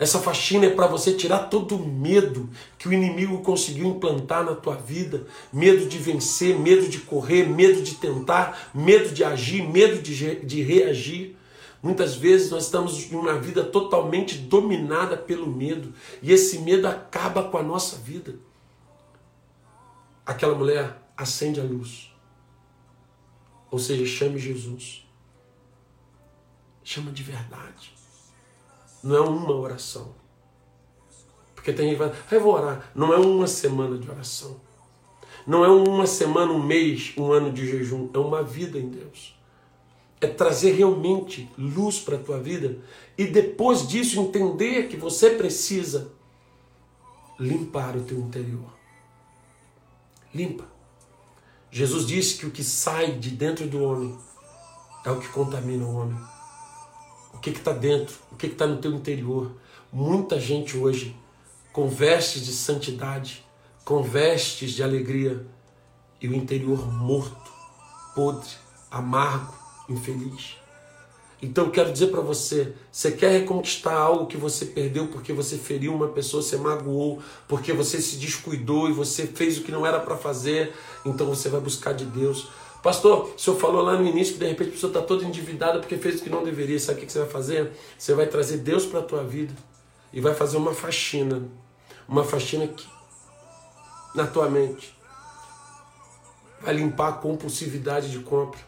Essa faxina é para você tirar todo o medo que o inimigo conseguiu implantar na tua vida. Medo de vencer, medo de correr, medo de tentar, medo de agir, medo de, de reagir. Muitas vezes nós estamos em uma vida totalmente dominada pelo medo. E esse medo acaba com a nossa vida. Aquela mulher acende a luz. Ou seja, chame Jesus. Chama de verdade. Não é uma oração. Porque tem gente que vai, ah, eu vou orar. Não é uma semana de oração. Não é uma semana, um mês, um ano de jejum. É uma vida em Deus. É trazer realmente luz para a tua vida e depois disso entender que você precisa limpar o teu interior. Limpa. Jesus disse que o que sai de dentro do homem é o que contamina o homem que está dentro, o que está no teu interior. Muita gente hoje com vestes de santidade, com vestes de alegria e o interior morto, podre, amargo, infeliz. Então eu quero dizer para você, você quer reconquistar algo que você perdeu porque você feriu uma pessoa, você magoou, porque você se descuidou e você fez o que não era para fazer, então você vai buscar de Deus. Pastor, o senhor falou lá no início que de repente a pessoa está toda endividada porque fez o que não deveria. Sabe o que você vai fazer? Você vai trazer Deus para a tua vida e vai fazer uma faxina. Uma faxina aqui, na tua mente. Vai limpar a compulsividade de compra.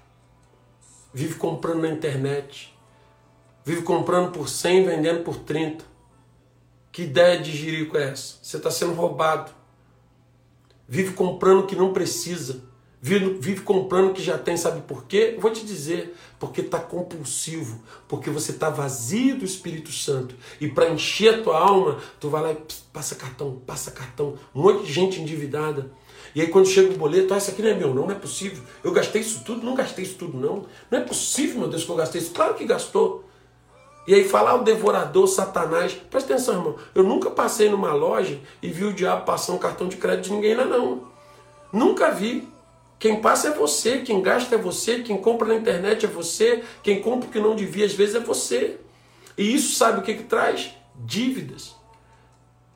Vive comprando na internet. Vive comprando por 100, vendendo por 30. Que ideia de jirico é essa? Você está sendo roubado. Vive comprando o que não precisa vive, vive comprando que já tem, sabe por quê? Vou te dizer, porque está compulsivo, porque você está vazio do Espírito Santo. E para encher a tua alma, tu vai lá e passa cartão, passa cartão, um monte de gente endividada. E aí quando chega o boleto, ah, isso aqui não é meu, não, não é possível. Eu gastei isso tudo, não gastei isso tudo, não. Não é possível, meu Deus, que eu gastei isso. Claro que gastou. E aí falar o devorador, Satanás. Presta atenção, irmão. Eu nunca passei numa loja e vi o diabo passar um cartão de crédito de ninguém lá, não. Nunca vi. Quem passa é você, quem gasta é você, quem compra na internet é você, quem compra o que não devia às vezes é você. E isso sabe o que, que traz? Dívidas.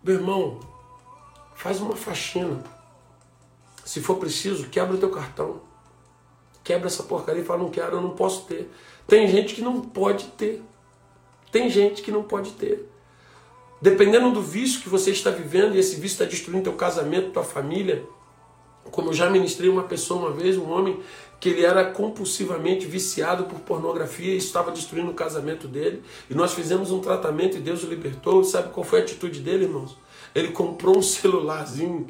Meu irmão, faz uma faxina. Se for preciso, quebra o teu cartão. Quebra essa porcaria e fala, não quero, eu não posso ter. Tem gente que não pode ter. Tem gente que não pode ter. Dependendo do vício que você está vivendo, e esse vício está destruindo teu casamento, tua família, como eu já ministrei uma pessoa uma vez, um homem, que ele era compulsivamente viciado por pornografia e estava destruindo o casamento dele. E nós fizemos um tratamento e Deus o libertou. E sabe qual foi a atitude dele, irmãos? Ele comprou um celularzinho,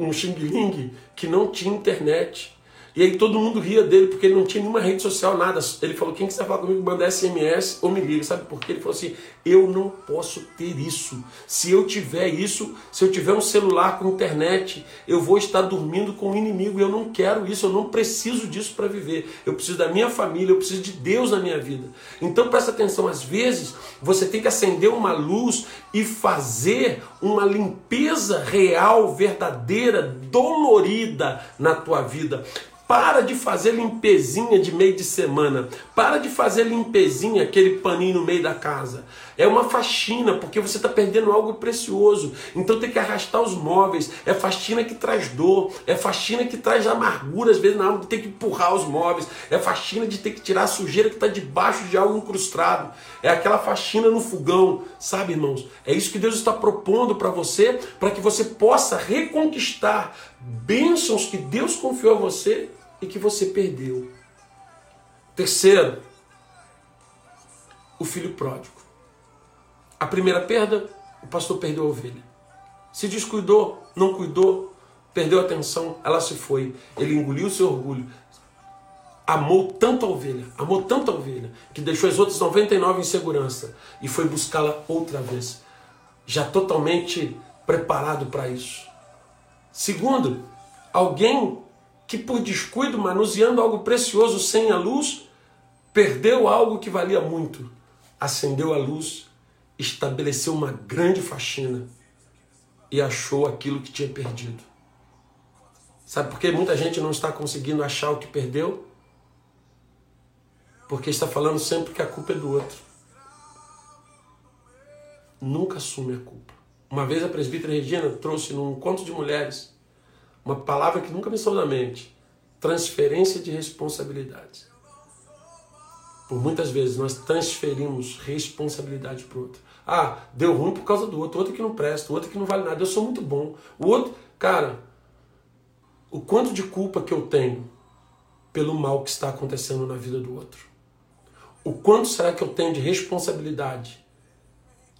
um Xing Ling, que não tinha internet. E aí todo mundo ria dele porque ele não tinha nenhuma rede social, nada. Ele falou: quem quiser falar comigo, manda SMS ou me liga. Sabe por quê? Ele falou assim: eu não posso ter isso. Se eu tiver isso, se eu tiver um celular com internet, eu vou estar dormindo com o inimigo. Eu não quero isso, eu não preciso disso para viver. Eu preciso da minha família, eu preciso de Deus na minha vida. Então presta atenção: às vezes você tem que acender uma luz e fazer uma limpeza real, verdadeira, dolorida na tua vida. Para de fazer limpezinha de meio de semana. Para de fazer limpezinha, aquele paninho no meio da casa. É uma faxina, porque você está perdendo algo precioso. Então tem que arrastar os móveis. É faxina que traz dor. É faxina que traz amargura, às vezes, na hora de ter que empurrar os móveis. É faxina de ter que tirar a sujeira que está debaixo de algo incrustado. É aquela faxina no fogão. Sabe, irmãos? É isso que Deus está propondo para você, para que você possa reconquistar bênçãos que Deus confiou a você e que você perdeu. Terceiro, o filho pródigo. A primeira perda, o pastor perdeu a ovelha. Se descuidou, não cuidou, perdeu a atenção, ela se foi. Ele engoliu seu orgulho. Amou tanto a ovelha, amou tanto a ovelha, que deixou as outras 99 em segurança e foi buscá-la outra vez, já totalmente preparado para isso. Segundo, alguém que por descuido, manuseando algo precioso sem a luz, perdeu algo que valia muito. Acendeu a luz, estabeleceu uma grande faxina e achou aquilo que tinha perdido. Sabe por que muita gente não está conseguindo achar o que perdeu? Porque está falando sempre que a culpa é do outro. Nunca assume a culpa. Uma vez a presbítera Regina trouxe num encontro de mulheres uma palavra que nunca me saiu da mente: transferência de responsabilidades. Por muitas vezes nós transferimos responsabilidade para o outro. Ah, deu ruim por causa do outro, outro que não presta, outro que não vale nada, eu sou muito bom. O outro, cara, o quanto de culpa que eu tenho pelo mal que está acontecendo na vida do outro? O quanto será que eu tenho de responsabilidade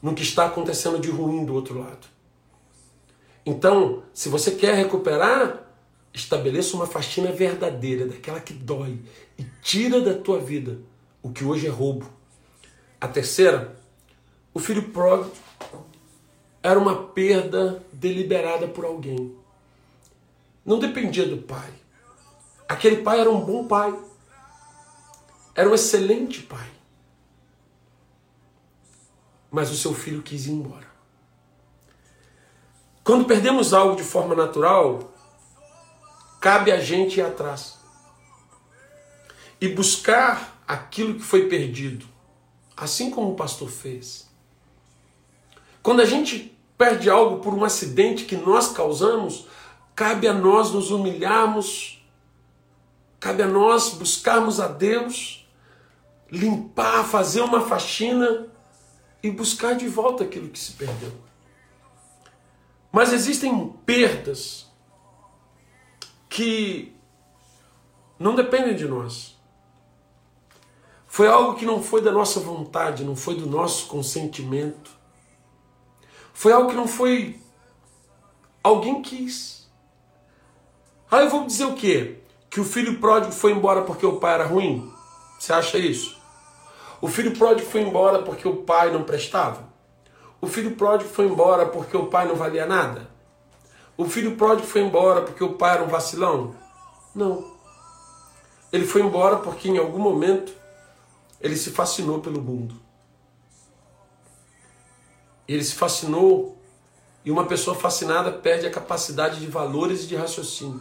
no que está acontecendo de ruim do outro lado? Então, se você quer recuperar, estabeleça uma faxina verdadeira, daquela que dói, e tira da tua vida o que hoje é roubo. A terceira, o filho pródigo era uma perda deliberada por alguém. Não dependia do pai. Aquele pai era um bom pai. Era um excelente pai. Mas o seu filho quis ir embora. Quando perdemos algo de forma natural, cabe a gente ir atrás e buscar aquilo que foi perdido, assim como o pastor fez. Quando a gente perde algo por um acidente que nós causamos, cabe a nós nos humilharmos, cabe a nós buscarmos a Deus, limpar, fazer uma faxina e buscar de volta aquilo que se perdeu. Mas existem perdas que não dependem de nós. Foi algo que não foi da nossa vontade, não foi do nosso consentimento. Foi algo que não foi. Alguém quis. Aí eu vou dizer o quê? Que o filho pródigo foi embora porque o pai era ruim? Você acha isso? O filho pródigo foi embora porque o pai não prestava? O filho pródigo foi embora porque o pai não valia nada? O filho pródigo foi embora porque o pai era um vacilão? Não. Ele foi embora porque em algum momento ele se fascinou pelo mundo. Ele se fascinou e uma pessoa fascinada perde a capacidade de valores e de raciocínio.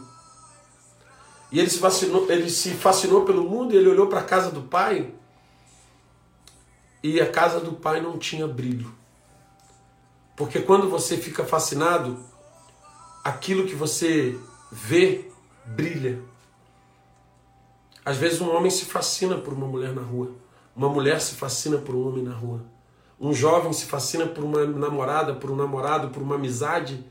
E ele se fascinou, ele se fascinou pelo mundo e ele olhou para a casa do pai e a casa do pai não tinha brilho. Porque quando você fica fascinado, aquilo que você vê brilha. Às vezes um homem se fascina por uma mulher na rua. Uma mulher se fascina por um homem na rua. Um jovem se fascina por uma namorada, por um namorado, por uma amizade.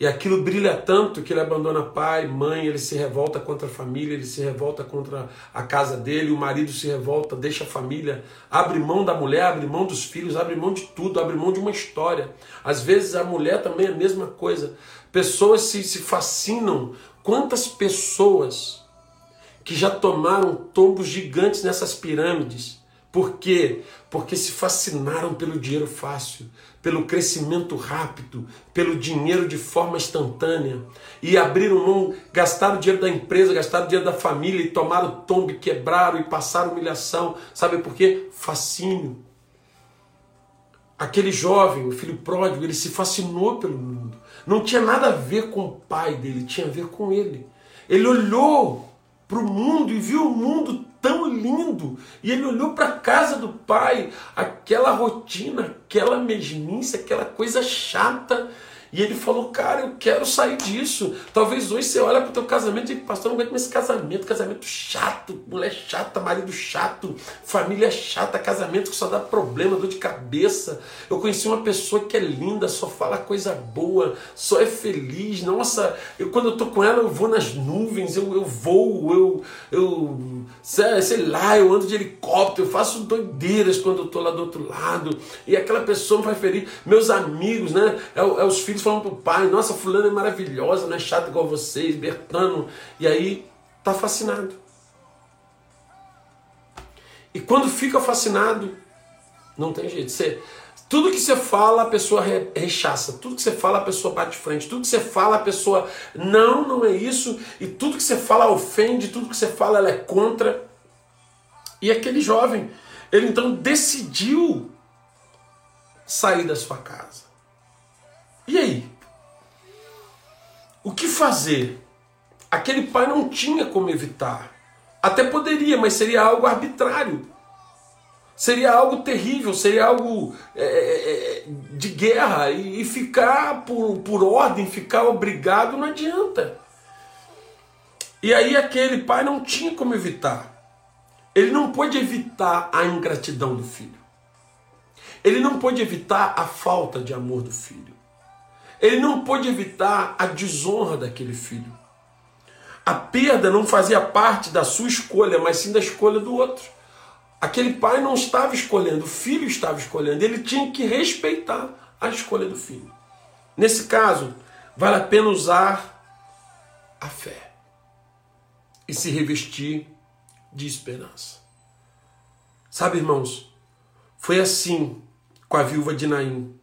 E aquilo brilha tanto que ele abandona pai, mãe, ele se revolta contra a família, ele se revolta contra a casa dele, o marido se revolta, deixa a família, abre mão da mulher, abre mão dos filhos, abre mão de tudo, abre mão de uma história. Às vezes a mulher também é a mesma coisa. Pessoas se, se fascinam. Quantas pessoas que já tomaram tombos gigantes nessas pirâmides por quê? Porque se fascinaram pelo dinheiro fácil, pelo crescimento rápido, pelo dinheiro de forma instantânea e abriram mão, gastaram o dinheiro da empresa, gastaram o dinheiro da família e tomaram tombo, quebraram e passaram humilhação. Sabe por quê? Fascínio. Aquele jovem, o filho pródigo, ele se fascinou pelo mundo. Não tinha nada a ver com o pai dele, tinha a ver com ele. Ele olhou para o mundo e viu o mundo tão lindo. E ele olhou para a casa do pai, aquela rotina, aquela mesmice, aquela coisa chata e ele falou, cara, eu quero sair disso. Talvez hoje você olha para o teu casamento e diz, pastor, não aguento mais esse casamento, casamento chato, mulher chata, marido chato, família chata, casamento que só dá problema, dor de cabeça. Eu conheci uma pessoa que é linda, só fala coisa boa, só é feliz. Nossa, eu, quando eu tô com ela, eu vou nas nuvens, eu, eu voo, eu, eu sei, sei lá, eu ando de helicóptero, eu faço doideiras quando eu tô lá do outro lado. E aquela pessoa me faz feliz. Meus amigos, né? É, é os filhos filhos falam pro pai, nossa, fulana é maravilhosa, não é chata igual vocês, Bertano. E aí tá fascinado. E quando fica fascinado, não tem jeito. Você, tudo que você fala, a pessoa rechaça. Tudo que você fala, a pessoa bate frente. Tudo que você fala, a pessoa não, não é isso. E tudo que você fala ofende, tudo que você fala, ela é contra. E aquele jovem, ele então decidiu sair da sua casa. E aí? O que fazer? Aquele pai não tinha como evitar. Até poderia, mas seria algo arbitrário. Seria algo terrível, seria algo é, é, é, de guerra. E, e ficar por, por ordem, ficar obrigado, não adianta. E aí aquele pai não tinha como evitar. Ele não pôde evitar a ingratidão do filho. Ele não pôde evitar a falta de amor do filho. Ele não pôde evitar a desonra daquele filho. A perda não fazia parte da sua escolha, mas sim da escolha do outro. Aquele pai não estava escolhendo, o filho estava escolhendo. Ele tinha que respeitar a escolha do filho. Nesse caso, vale a pena usar a fé e se revestir de esperança. Sabe, irmãos, foi assim com a viúva de Naim.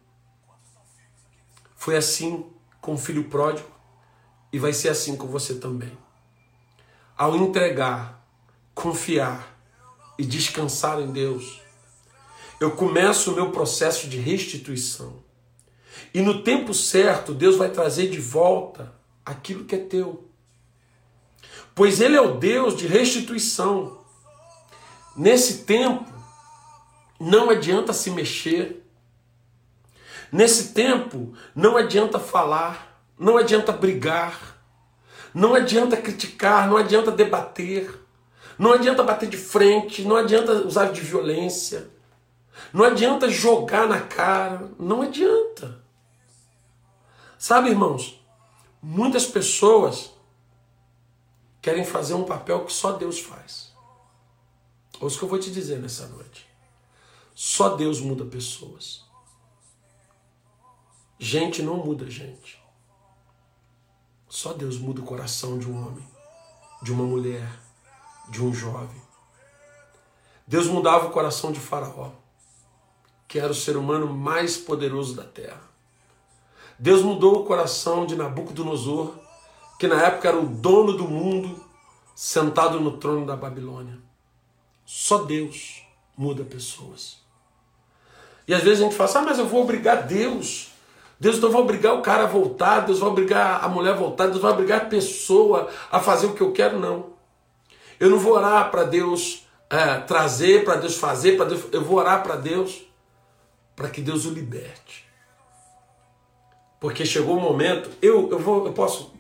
Foi assim com o filho pródigo e vai ser assim com você também. Ao entregar, confiar e descansar em Deus, eu começo o meu processo de restituição. E no tempo certo, Deus vai trazer de volta aquilo que é teu. Pois Ele é o Deus de restituição. Nesse tempo, não adianta se mexer, Nesse tempo, não adianta falar, não adianta brigar, não adianta criticar, não adianta debater, não adianta bater de frente, não adianta usar de violência, não adianta jogar na cara, não adianta. Sabe, irmãos, muitas pessoas querem fazer um papel que só Deus faz. Ouça o que eu vou te dizer nessa noite. Só Deus muda pessoas. Gente não muda gente. Só Deus muda o coração de um homem, de uma mulher, de um jovem. Deus mudava o coração de Faraó, que era o ser humano mais poderoso da terra. Deus mudou o coração de Nabucodonosor, que na época era o dono do mundo, sentado no trono da Babilônia. Só Deus muda pessoas. E às vezes a gente fala, assim, ah, mas eu vou obrigar Deus Deus não vai obrigar o cara a voltar, Deus vai obrigar a mulher a voltar, Deus vai obrigar a pessoa a fazer o que eu quero, não. Eu não vou orar para Deus é, trazer, para Deus fazer, para Deus. Eu vou orar para Deus para que Deus o liberte. Porque chegou o um momento, eu, eu, vou, eu posso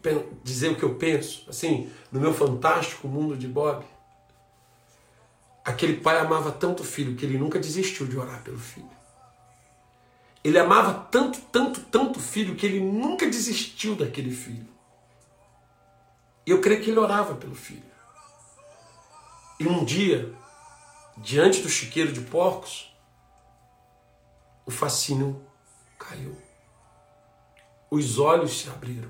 dizer o que eu penso, assim, no meu fantástico mundo de Bob. Aquele pai amava tanto o filho que ele nunca desistiu de orar pelo filho. Ele amava tanto, tanto, tanto filho que ele nunca desistiu daquele filho. Eu creio que ele orava pelo filho. E um dia, diante do chiqueiro de porcos, o fascínio caiu. Os olhos se abriram.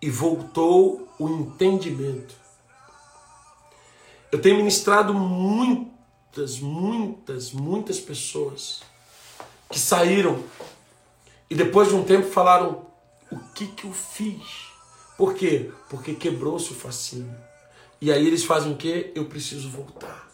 E voltou o entendimento. Eu tenho ministrado muitas, muitas, muitas pessoas que saíram e depois de um tempo falaram: o que, que eu fiz? Por quê? Porque quebrou-se o fascínio. E aí eles fazem o quê? Eu preciso voltar.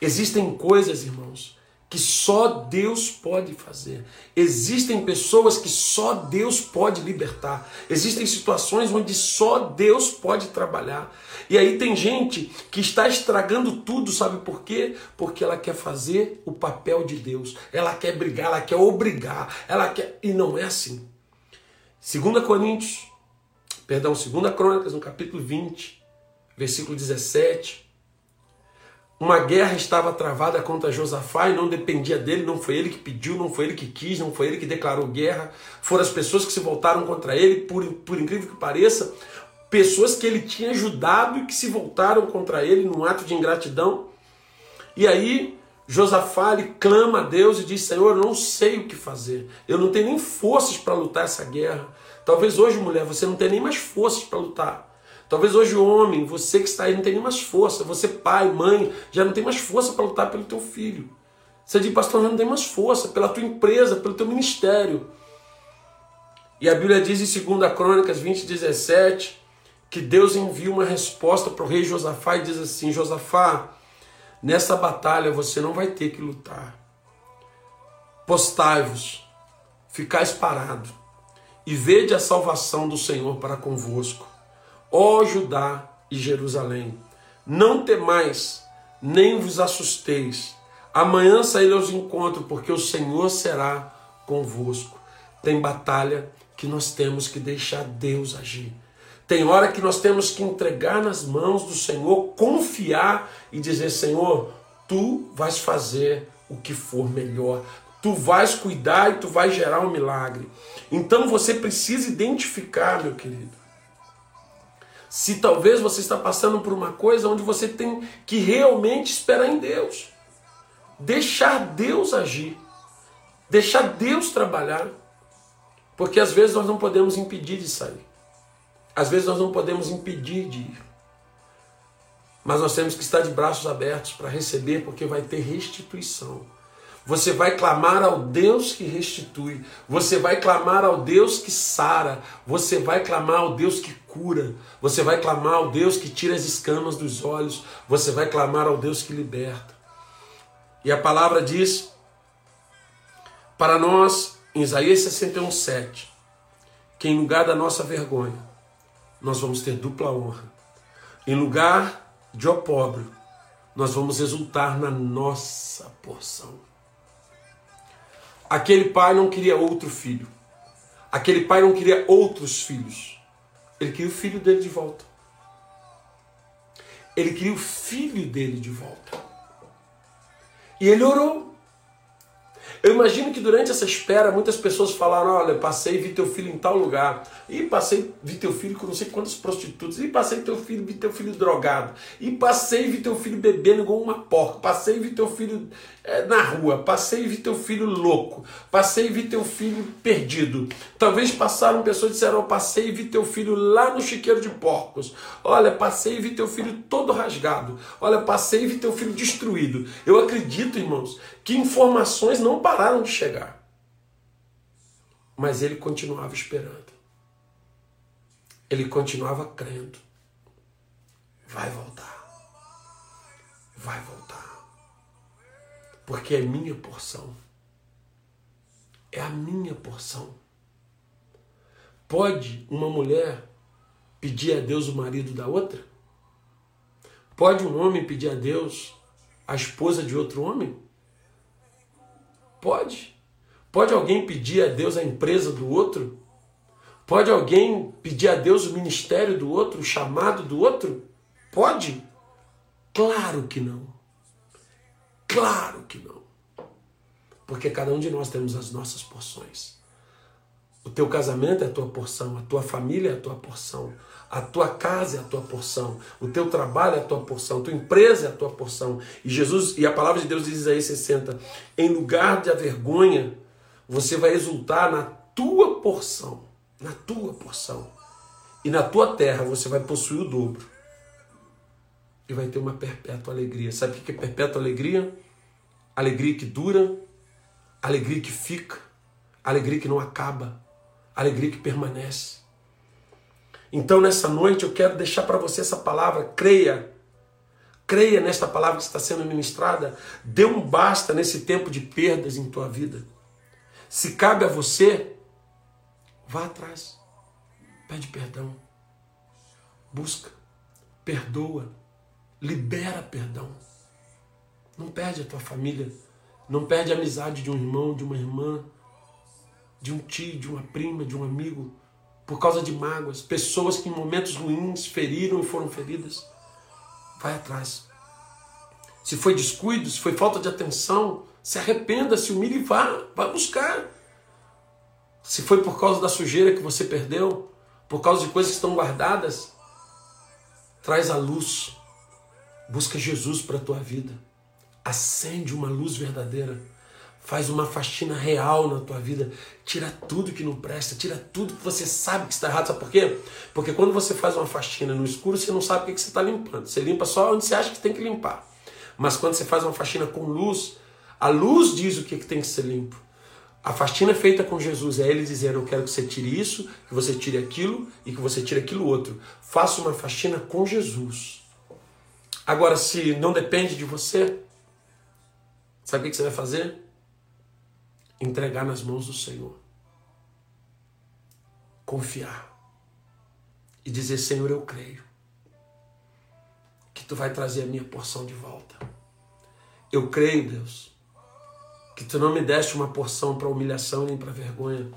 Existem coisas, irmãos, que só Deus pode fazer. Existem pessoas que só Deus pode libertar. Existem situações onde só Deus pode trabalhar. E aí tem gente que está estragando tudo, sabe por quê? Porque ela quer fazer o papel de Deus. Ela quer brigar, ela quer obrigar, ela quer e não é assim. 2 Coríntios, perdão, 2 Crônicas, no capítulo 20, versículo 17, uma guerra estava travada contra Josafá e não dependia dele, não foi ele que pediu, não foi ele que quis, não foi ele que declarou guerra. Foram as pessoas que se voltaram contra ele, por, por incrível que pareça, pessoas que ele tinha ajudado e que se voltaram contra ele num ato de ingratidão. E aí Josafá ele clama a Deus e diz: Senhor, eu não sei o que fazer, eu não tenho nem forças para lutar essa guerra. Talvez hoje, mulher, você não tenha nem mais forças para lutar. Talvez hoje, homem, você que está aí não tenha nem mais força. Você, pai, mãe, já não tem mais força para lutar pelo teu filho. Você diz, pastor, não tem mais força pela tua empresa, pelo teu ministério. E a Bíblia diz em 2 Crônicas 20, 17, que Deus envia uma resposta para o rei Josafá e diz assim: Josafá, nessa batalha você não vai ter que lutar. Postai-vos, ficais parado, e vede a salvação do Senhor para convosco ó Judá e Jerusalém. Não temais, nem vos assusteis. Amanhã sairei aos encontros, porque o Senhor será convosco. Tem batalha que nós temos que deixar Deus agir. Tem hora que nós temos que entregar nas mãos do Senhor, confiar e dizer: Senhor, tu vais fazer o que for melhor. Tu vais cuidar e tu vais gerar um milagre. Então você precisa identificar, meu querido, se talvez você está passando por uma coisa onde você tem que realmente esperar em Deus. Deixar Deus agir. Deixar Deus trabalhar. Porque às vezes nós não podemos impedir de sair. Às vezes nós não podemos impedir de ir. Mas nós temos que estar de braços abertos para receber, porque vai ter restituição. Você vai clamar ao Deus que restitui. Você vai clamar ao Deus que sara. Você vai clamar ao Deus que cura. Você vai clamar ao Deus que tira as escamas dos olhos. Você vai clamar ao Deus que liberta. E a palavra diz para nós, em Isaías 61, 7, que em lugar da nossa vergonha, nós vamos ter dupla honra. Em lugar de opróbrio, nós vamos exultar na nossa porção. Aquele pai não queria outro filho. Aquele pai não queria outros filhos. Ele queria o filho dele de volta. Ele queria o filho dele de volta. E ele orou. Eu imagino que durante essa espera muitas pessoas falaram: Olha, passei e vi teu filho em tal lugar. E passei vi teu filho com não sei quantas prostitutas. E passei teu filho vi teu filho drogado. E passei e vi teu filho bebendo igual uma porca. Passei e vi teu filho é, na rua. Passei e vi teu filho louco. Passei e vi teu filho perdido. Talvez passaram pessoas e disseram: Passei e vi teu filho lá no chiqueiro de porcos. Olha, passei e vi teu filho todo rasgado. Olha, passei e vi teu filho destruído. Eu acredito, irmãos, que informações não pararam de chegar. Mas ele continuava esperando. Ele continuava crendo. Vai voltar. Vai voltar. Porque é minha porção. É a minha porção. Pode uma mulher pedir a Deus o marido da outra? Pode um homem pedir a Deus a esposa de outro homem? Pode. Pode alguém pedir a Deus a empresa do outro? Pode alguém pedir a Deus o ministério do outro, o chamado do outro? Pode? Claro que não. Claro que não. Porque cada um de nós temos as nossas porções. O teu casamento é a tua porção, a tua família é a tua porção, a tua casa é a tua porção, o teu trabalho é a tua porção, a tua empresa é a tua porção. E Jesus, e a palavra de Deus diz aí 60, em lugar de a vergonha, você vai exultar na tua porção, na tua porção. E na tua terra você vai possuir o dobro. E vai ter uma perpétua alegria. Sabe o que é perpétua alegria? Alegria que dura, alegria que fica, alegria que não acaba alegria que permanece. Então, nessa noite, eu quero deixar para você essa palavra, creia. Creia nesta palavra que está sendo ministrada. Dê um basta nesse tempo de perdas em tua vida. Se cabe a você, vá atrás. Pede perdão. Busca. Perdoa. Libera perdão. Não perde a tua família. Não perde a amizade de um irmão, de uma irmã de um tio, de uma prima, de um amigo, por causa de mágoas, pessoas que em momentos ruins feriram e foram feridas. Vai atrás. Se foi descuido, se foi falta de atenção, se arrependa, se humilhe e vá, vá buscar. Se foi por causa da sujeira que você perdeu, por causa de coisas que estão guardadas, traz a luz. Busca Jesus para a tua vida. Acende uma luz verdadeira. Faz uma faxina real na tua vida. Tira tudo que não presta, tira tudo que você sabe que está errado. Sabe por quê? Porque quando você faz uma faxina no escuro, você não sabe o que você está limpando. Você limpa só onde você acha que tem que limpar. Mas quando você faz uma faxina com luz, a luz diz o que tem que ser limpo. A faxina feita com Jesus, é Ele dizendo: Eu quero que você tire isso, que você tire aquilo e que você tire aquilo outro. Faça uma faxina com Jesus. Agora, se não depende de você, sabe o que você vai fazer? Entregar nas mãos do Senhor. Confiar. E dizer: Senhor, eu creio que tu vai trazer a minha porção de volta. Eu creio, Deus, que tu não me deste uma porção para humilhação nem para vergonha,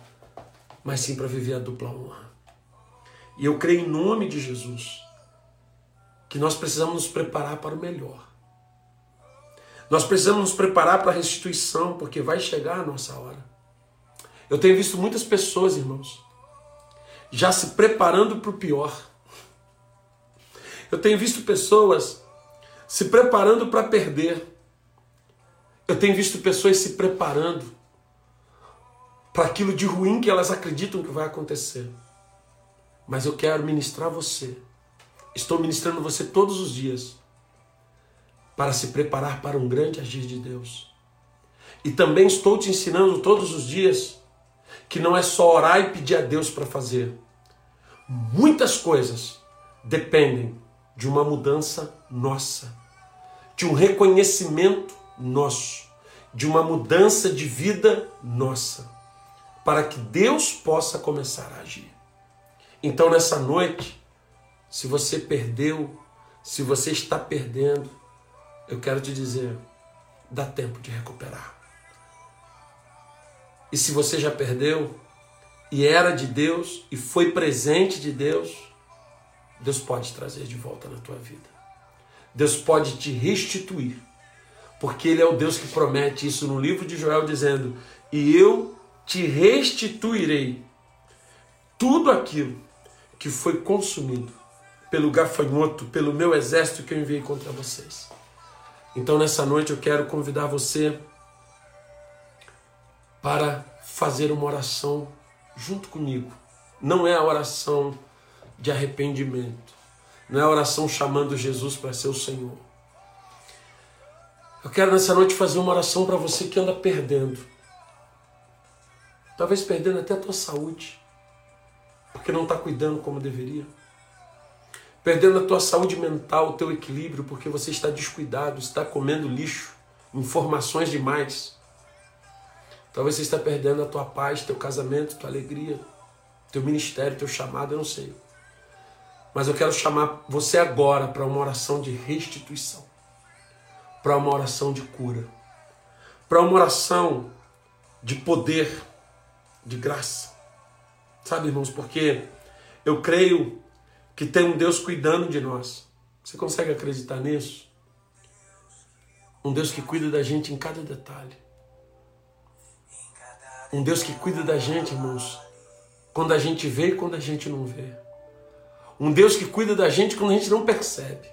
mas sim para viver a dupla honra. E eu creio em nome de Jesus que nós precisamos nos preparar para o melhor. Nós precisamos nos preparar para a restituição, porque vai chegar a nossa hora. Eu tenho visto muitas pessoas, irmãos, já se preparando para o pior. Eu tenho visto pessoas se preparando para perder. Eu tenho visto pessoas se preparando para aquilo de ruim que elas acreditam que vai acontecer. Mas eu quero ministrar você. Estou ministrando você todos os dias para se preparar para um grande agir de Deus. E também estou te ensinando todos os dias que não é só orar e pedir a Deus para fazer. Muitas coisas dependem de uma mudança nossa, de um reconhecimento nosso, de uma mudança de vida nossa, para que Deus possa começar a agir. Então, nessa noite, se você perdeu, se você está perdendo, eu quero te dizer, dá tempo de recuperar. E se você já perdeu e era de Deus e foi presente de Deus, Deus pode trazer de volta na tua vida. Deus pode te restituir. Porque Ele é o Deus que promete isso no livro de Joel, dizendo: E eu te restituirei tudo aquilo que foi consumido pelo gafanhoto, pelo meu exército que eu enviei contra vocês. Então, nessa noite, eu quero convidar você para fazer uma oração junto comigo. Não é a oração de arrependimento, não é a oração chamando Jesus para ser o Senhor. Eu quero nessa noite fazer uma oração para você que anda perdendo. Talvez perdendo até a tua saúde, porque não está cuidando como deveria. Perdendo a tua saúde mental, o teu equilíbrio, porque você está descuidado, está comendo lixo, informações demais. Talvez você está perdendo a tua paz, teu casamento, tua alegria, teu ministério, teu chamado, eu não sei. Mas eu quero chamar você agora para uma oração de restituição, para uma oração de cura, para uma oração de poder, de graça. Sabe, irmãos, porque eu creio que tem um Deus cuidando de nós. Você consegue acreditar nisso? Um Deus que cuida da gente em cada detalhe. Um Deus que cuida da gente, irmãos, quando a gente vê e quando a gente não vê. Um Deus que cuida da gente quando a gente não percebe.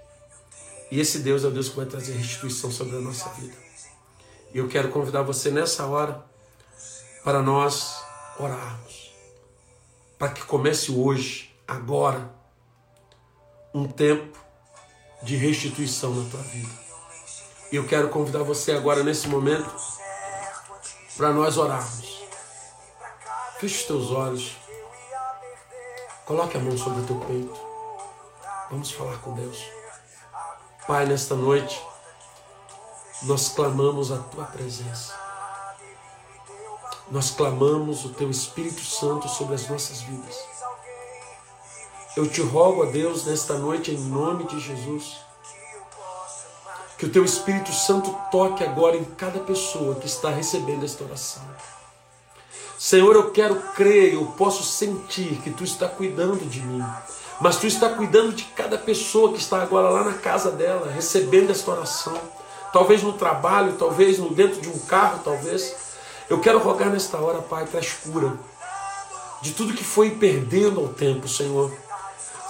E esse Deus é o Deus que vai trazer restituição sobre a nossa vida. E eu quero convidar você nessa hora para nós orarmos. Para que comece hoje, agora, um tempo de restituição na tua vida. E eu quero convidar você agora, nesse momento, para nós orarmos. Feche os teus olhos. Coloque a mão sobre o teu peito. Vamos falar com Deus. Pai, nesta noite, nós clamamos a tua presença. Nós clamamos o teu Espírito Santo sobre as nossas vidas. Eu te rogo a Deus nesta noite, em nome de Jesus, que o teu Espírito Santo toque agora em cada pessoa que está recebendo esta oração. Senhor, eu quero crer, eu posso sentir que tu está cuidando de mim. Mas tu está cuidando de cada pessoa que está agora lá na casa dela, recebendo esta oração. Talvez no trabalho, talvez no dentro de um carro, talvez. Eu quero rogar nesta hora, Pai, a cura de tudo que foi perdendo ao tempo, Senhor.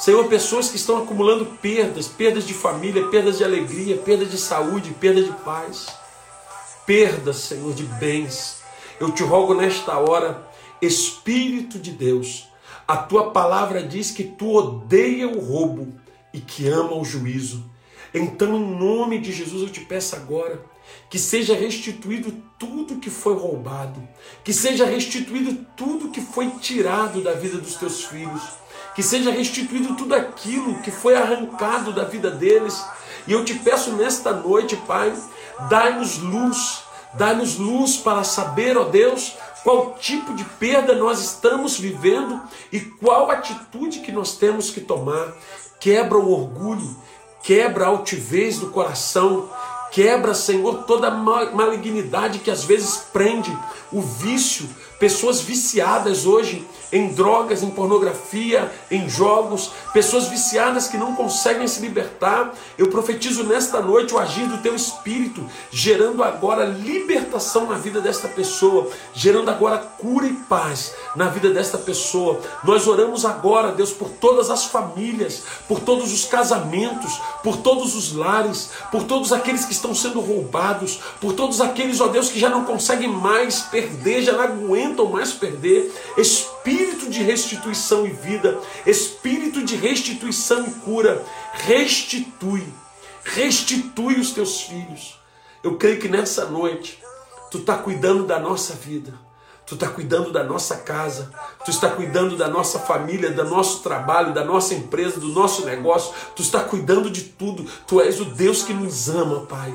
Senhor, pessoas que estão acumulando perdas, perdas de família, perdas de alegria, perdas de saúde, perdas de paz, perdas, Senhor, de bens. Eu te rogo nesta hora, Espírito de Deus, a tua palavra diz que tu odeia o roubo e que ama o juízo. Então, em nome de Jesus, eu te peço agora que seja restituído tudo que foi roubado, que seja restituído tudo que foi tirado da vida dos teus filhos, que seja restituído tudo aquilo que foi arrancado da vida deles. E eu te peço nesta noite, Pai, dai-nos luz, Dá-nos luz para saber, ó Deus, qual tipo de perda nós estamos vivendo e qual atitude que nós temos que tomar. Quebra o orgulho, quebra a altivez do coração, quebra, Senhor, toda malignidade que às vezes prende o vício, pessoas viciadas hoje em drogas, em pornografia, em jogos, pessoas viciadas que não conseguem se libertar. Eu profetizo nesta noite o agir do teu espírito, gerando agora libertação na vida desta pessoa, gerando agora cura e paz na vida desta pessoa. Nós oramos agora, Deus, por todas as famílias, por todos os casamentos, por todos os lares, por todos aqueles que estão sendo roubados, por todos aqueles, ó Deus, que já não conseguem mais perder, já não aguentam mais perder. Espírito espírito de restituição e vida, espírito de restituição e cura. Restitui, restitui os teus filhos. Eu creio que nessa noite tu está cuidando da nossa vida. Tu está cuidando da nossa casa, tu está cuidando da nossa família, do nosso trabalho, da nossa empresa, do nosso negócio, tu está cuidando de tudo. Tu és o Deus que nos ama, Pai.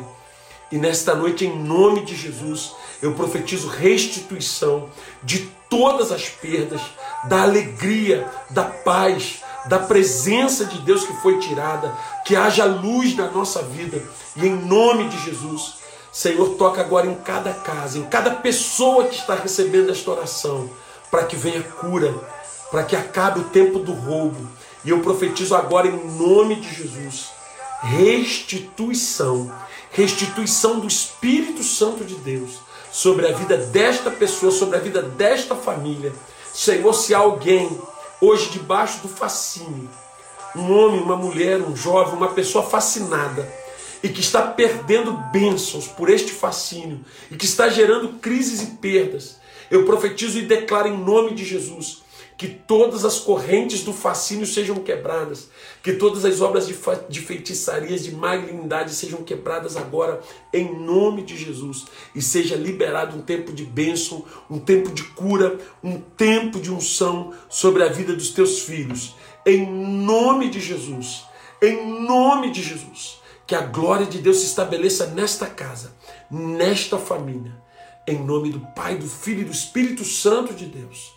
E nesta noite, em nome de Jesus, eu profetizo restituição de todas as perdas, da alegria, da paz, da presença de Deus que foi tirada, que haja luz na nossa vida. E em nome de Jesus, Senhor, toca agora em cada casa, em cada pessoa que está recebendo esta oração, para que venha cura, para que acabe o tempo do roubo. E eu profetizo agora em nome de Jesus, restituição, restituição do Espírito Santo de Deus sobre a vida desta pessoa, sobre a vida desta família. Senhor, se alguém hoje debaixo do fascínio, um homem, uma mulher, um jovem, uma pessoa fascinada e que está perdendo bênçãos por este fascínio e que está gerando crises e perdas, eu profetizo e declaro em nome de Jesus que todas as correntes do fascínio sejam quebradas, que todas as obras de, de feitiçarias, de malignidade sejam quebradas agora, em nome de Jesus, e seja liberado um tempo de bênção, um tempo de cura, um tempo de unção sobre a vida dos teus filhos, em nome de Jesus, em nome de Jesus, que a glória de Deus se estabeleça nesta casa, nesta família, em nome do Pai, do Filho e do Espírito Santo de Deus.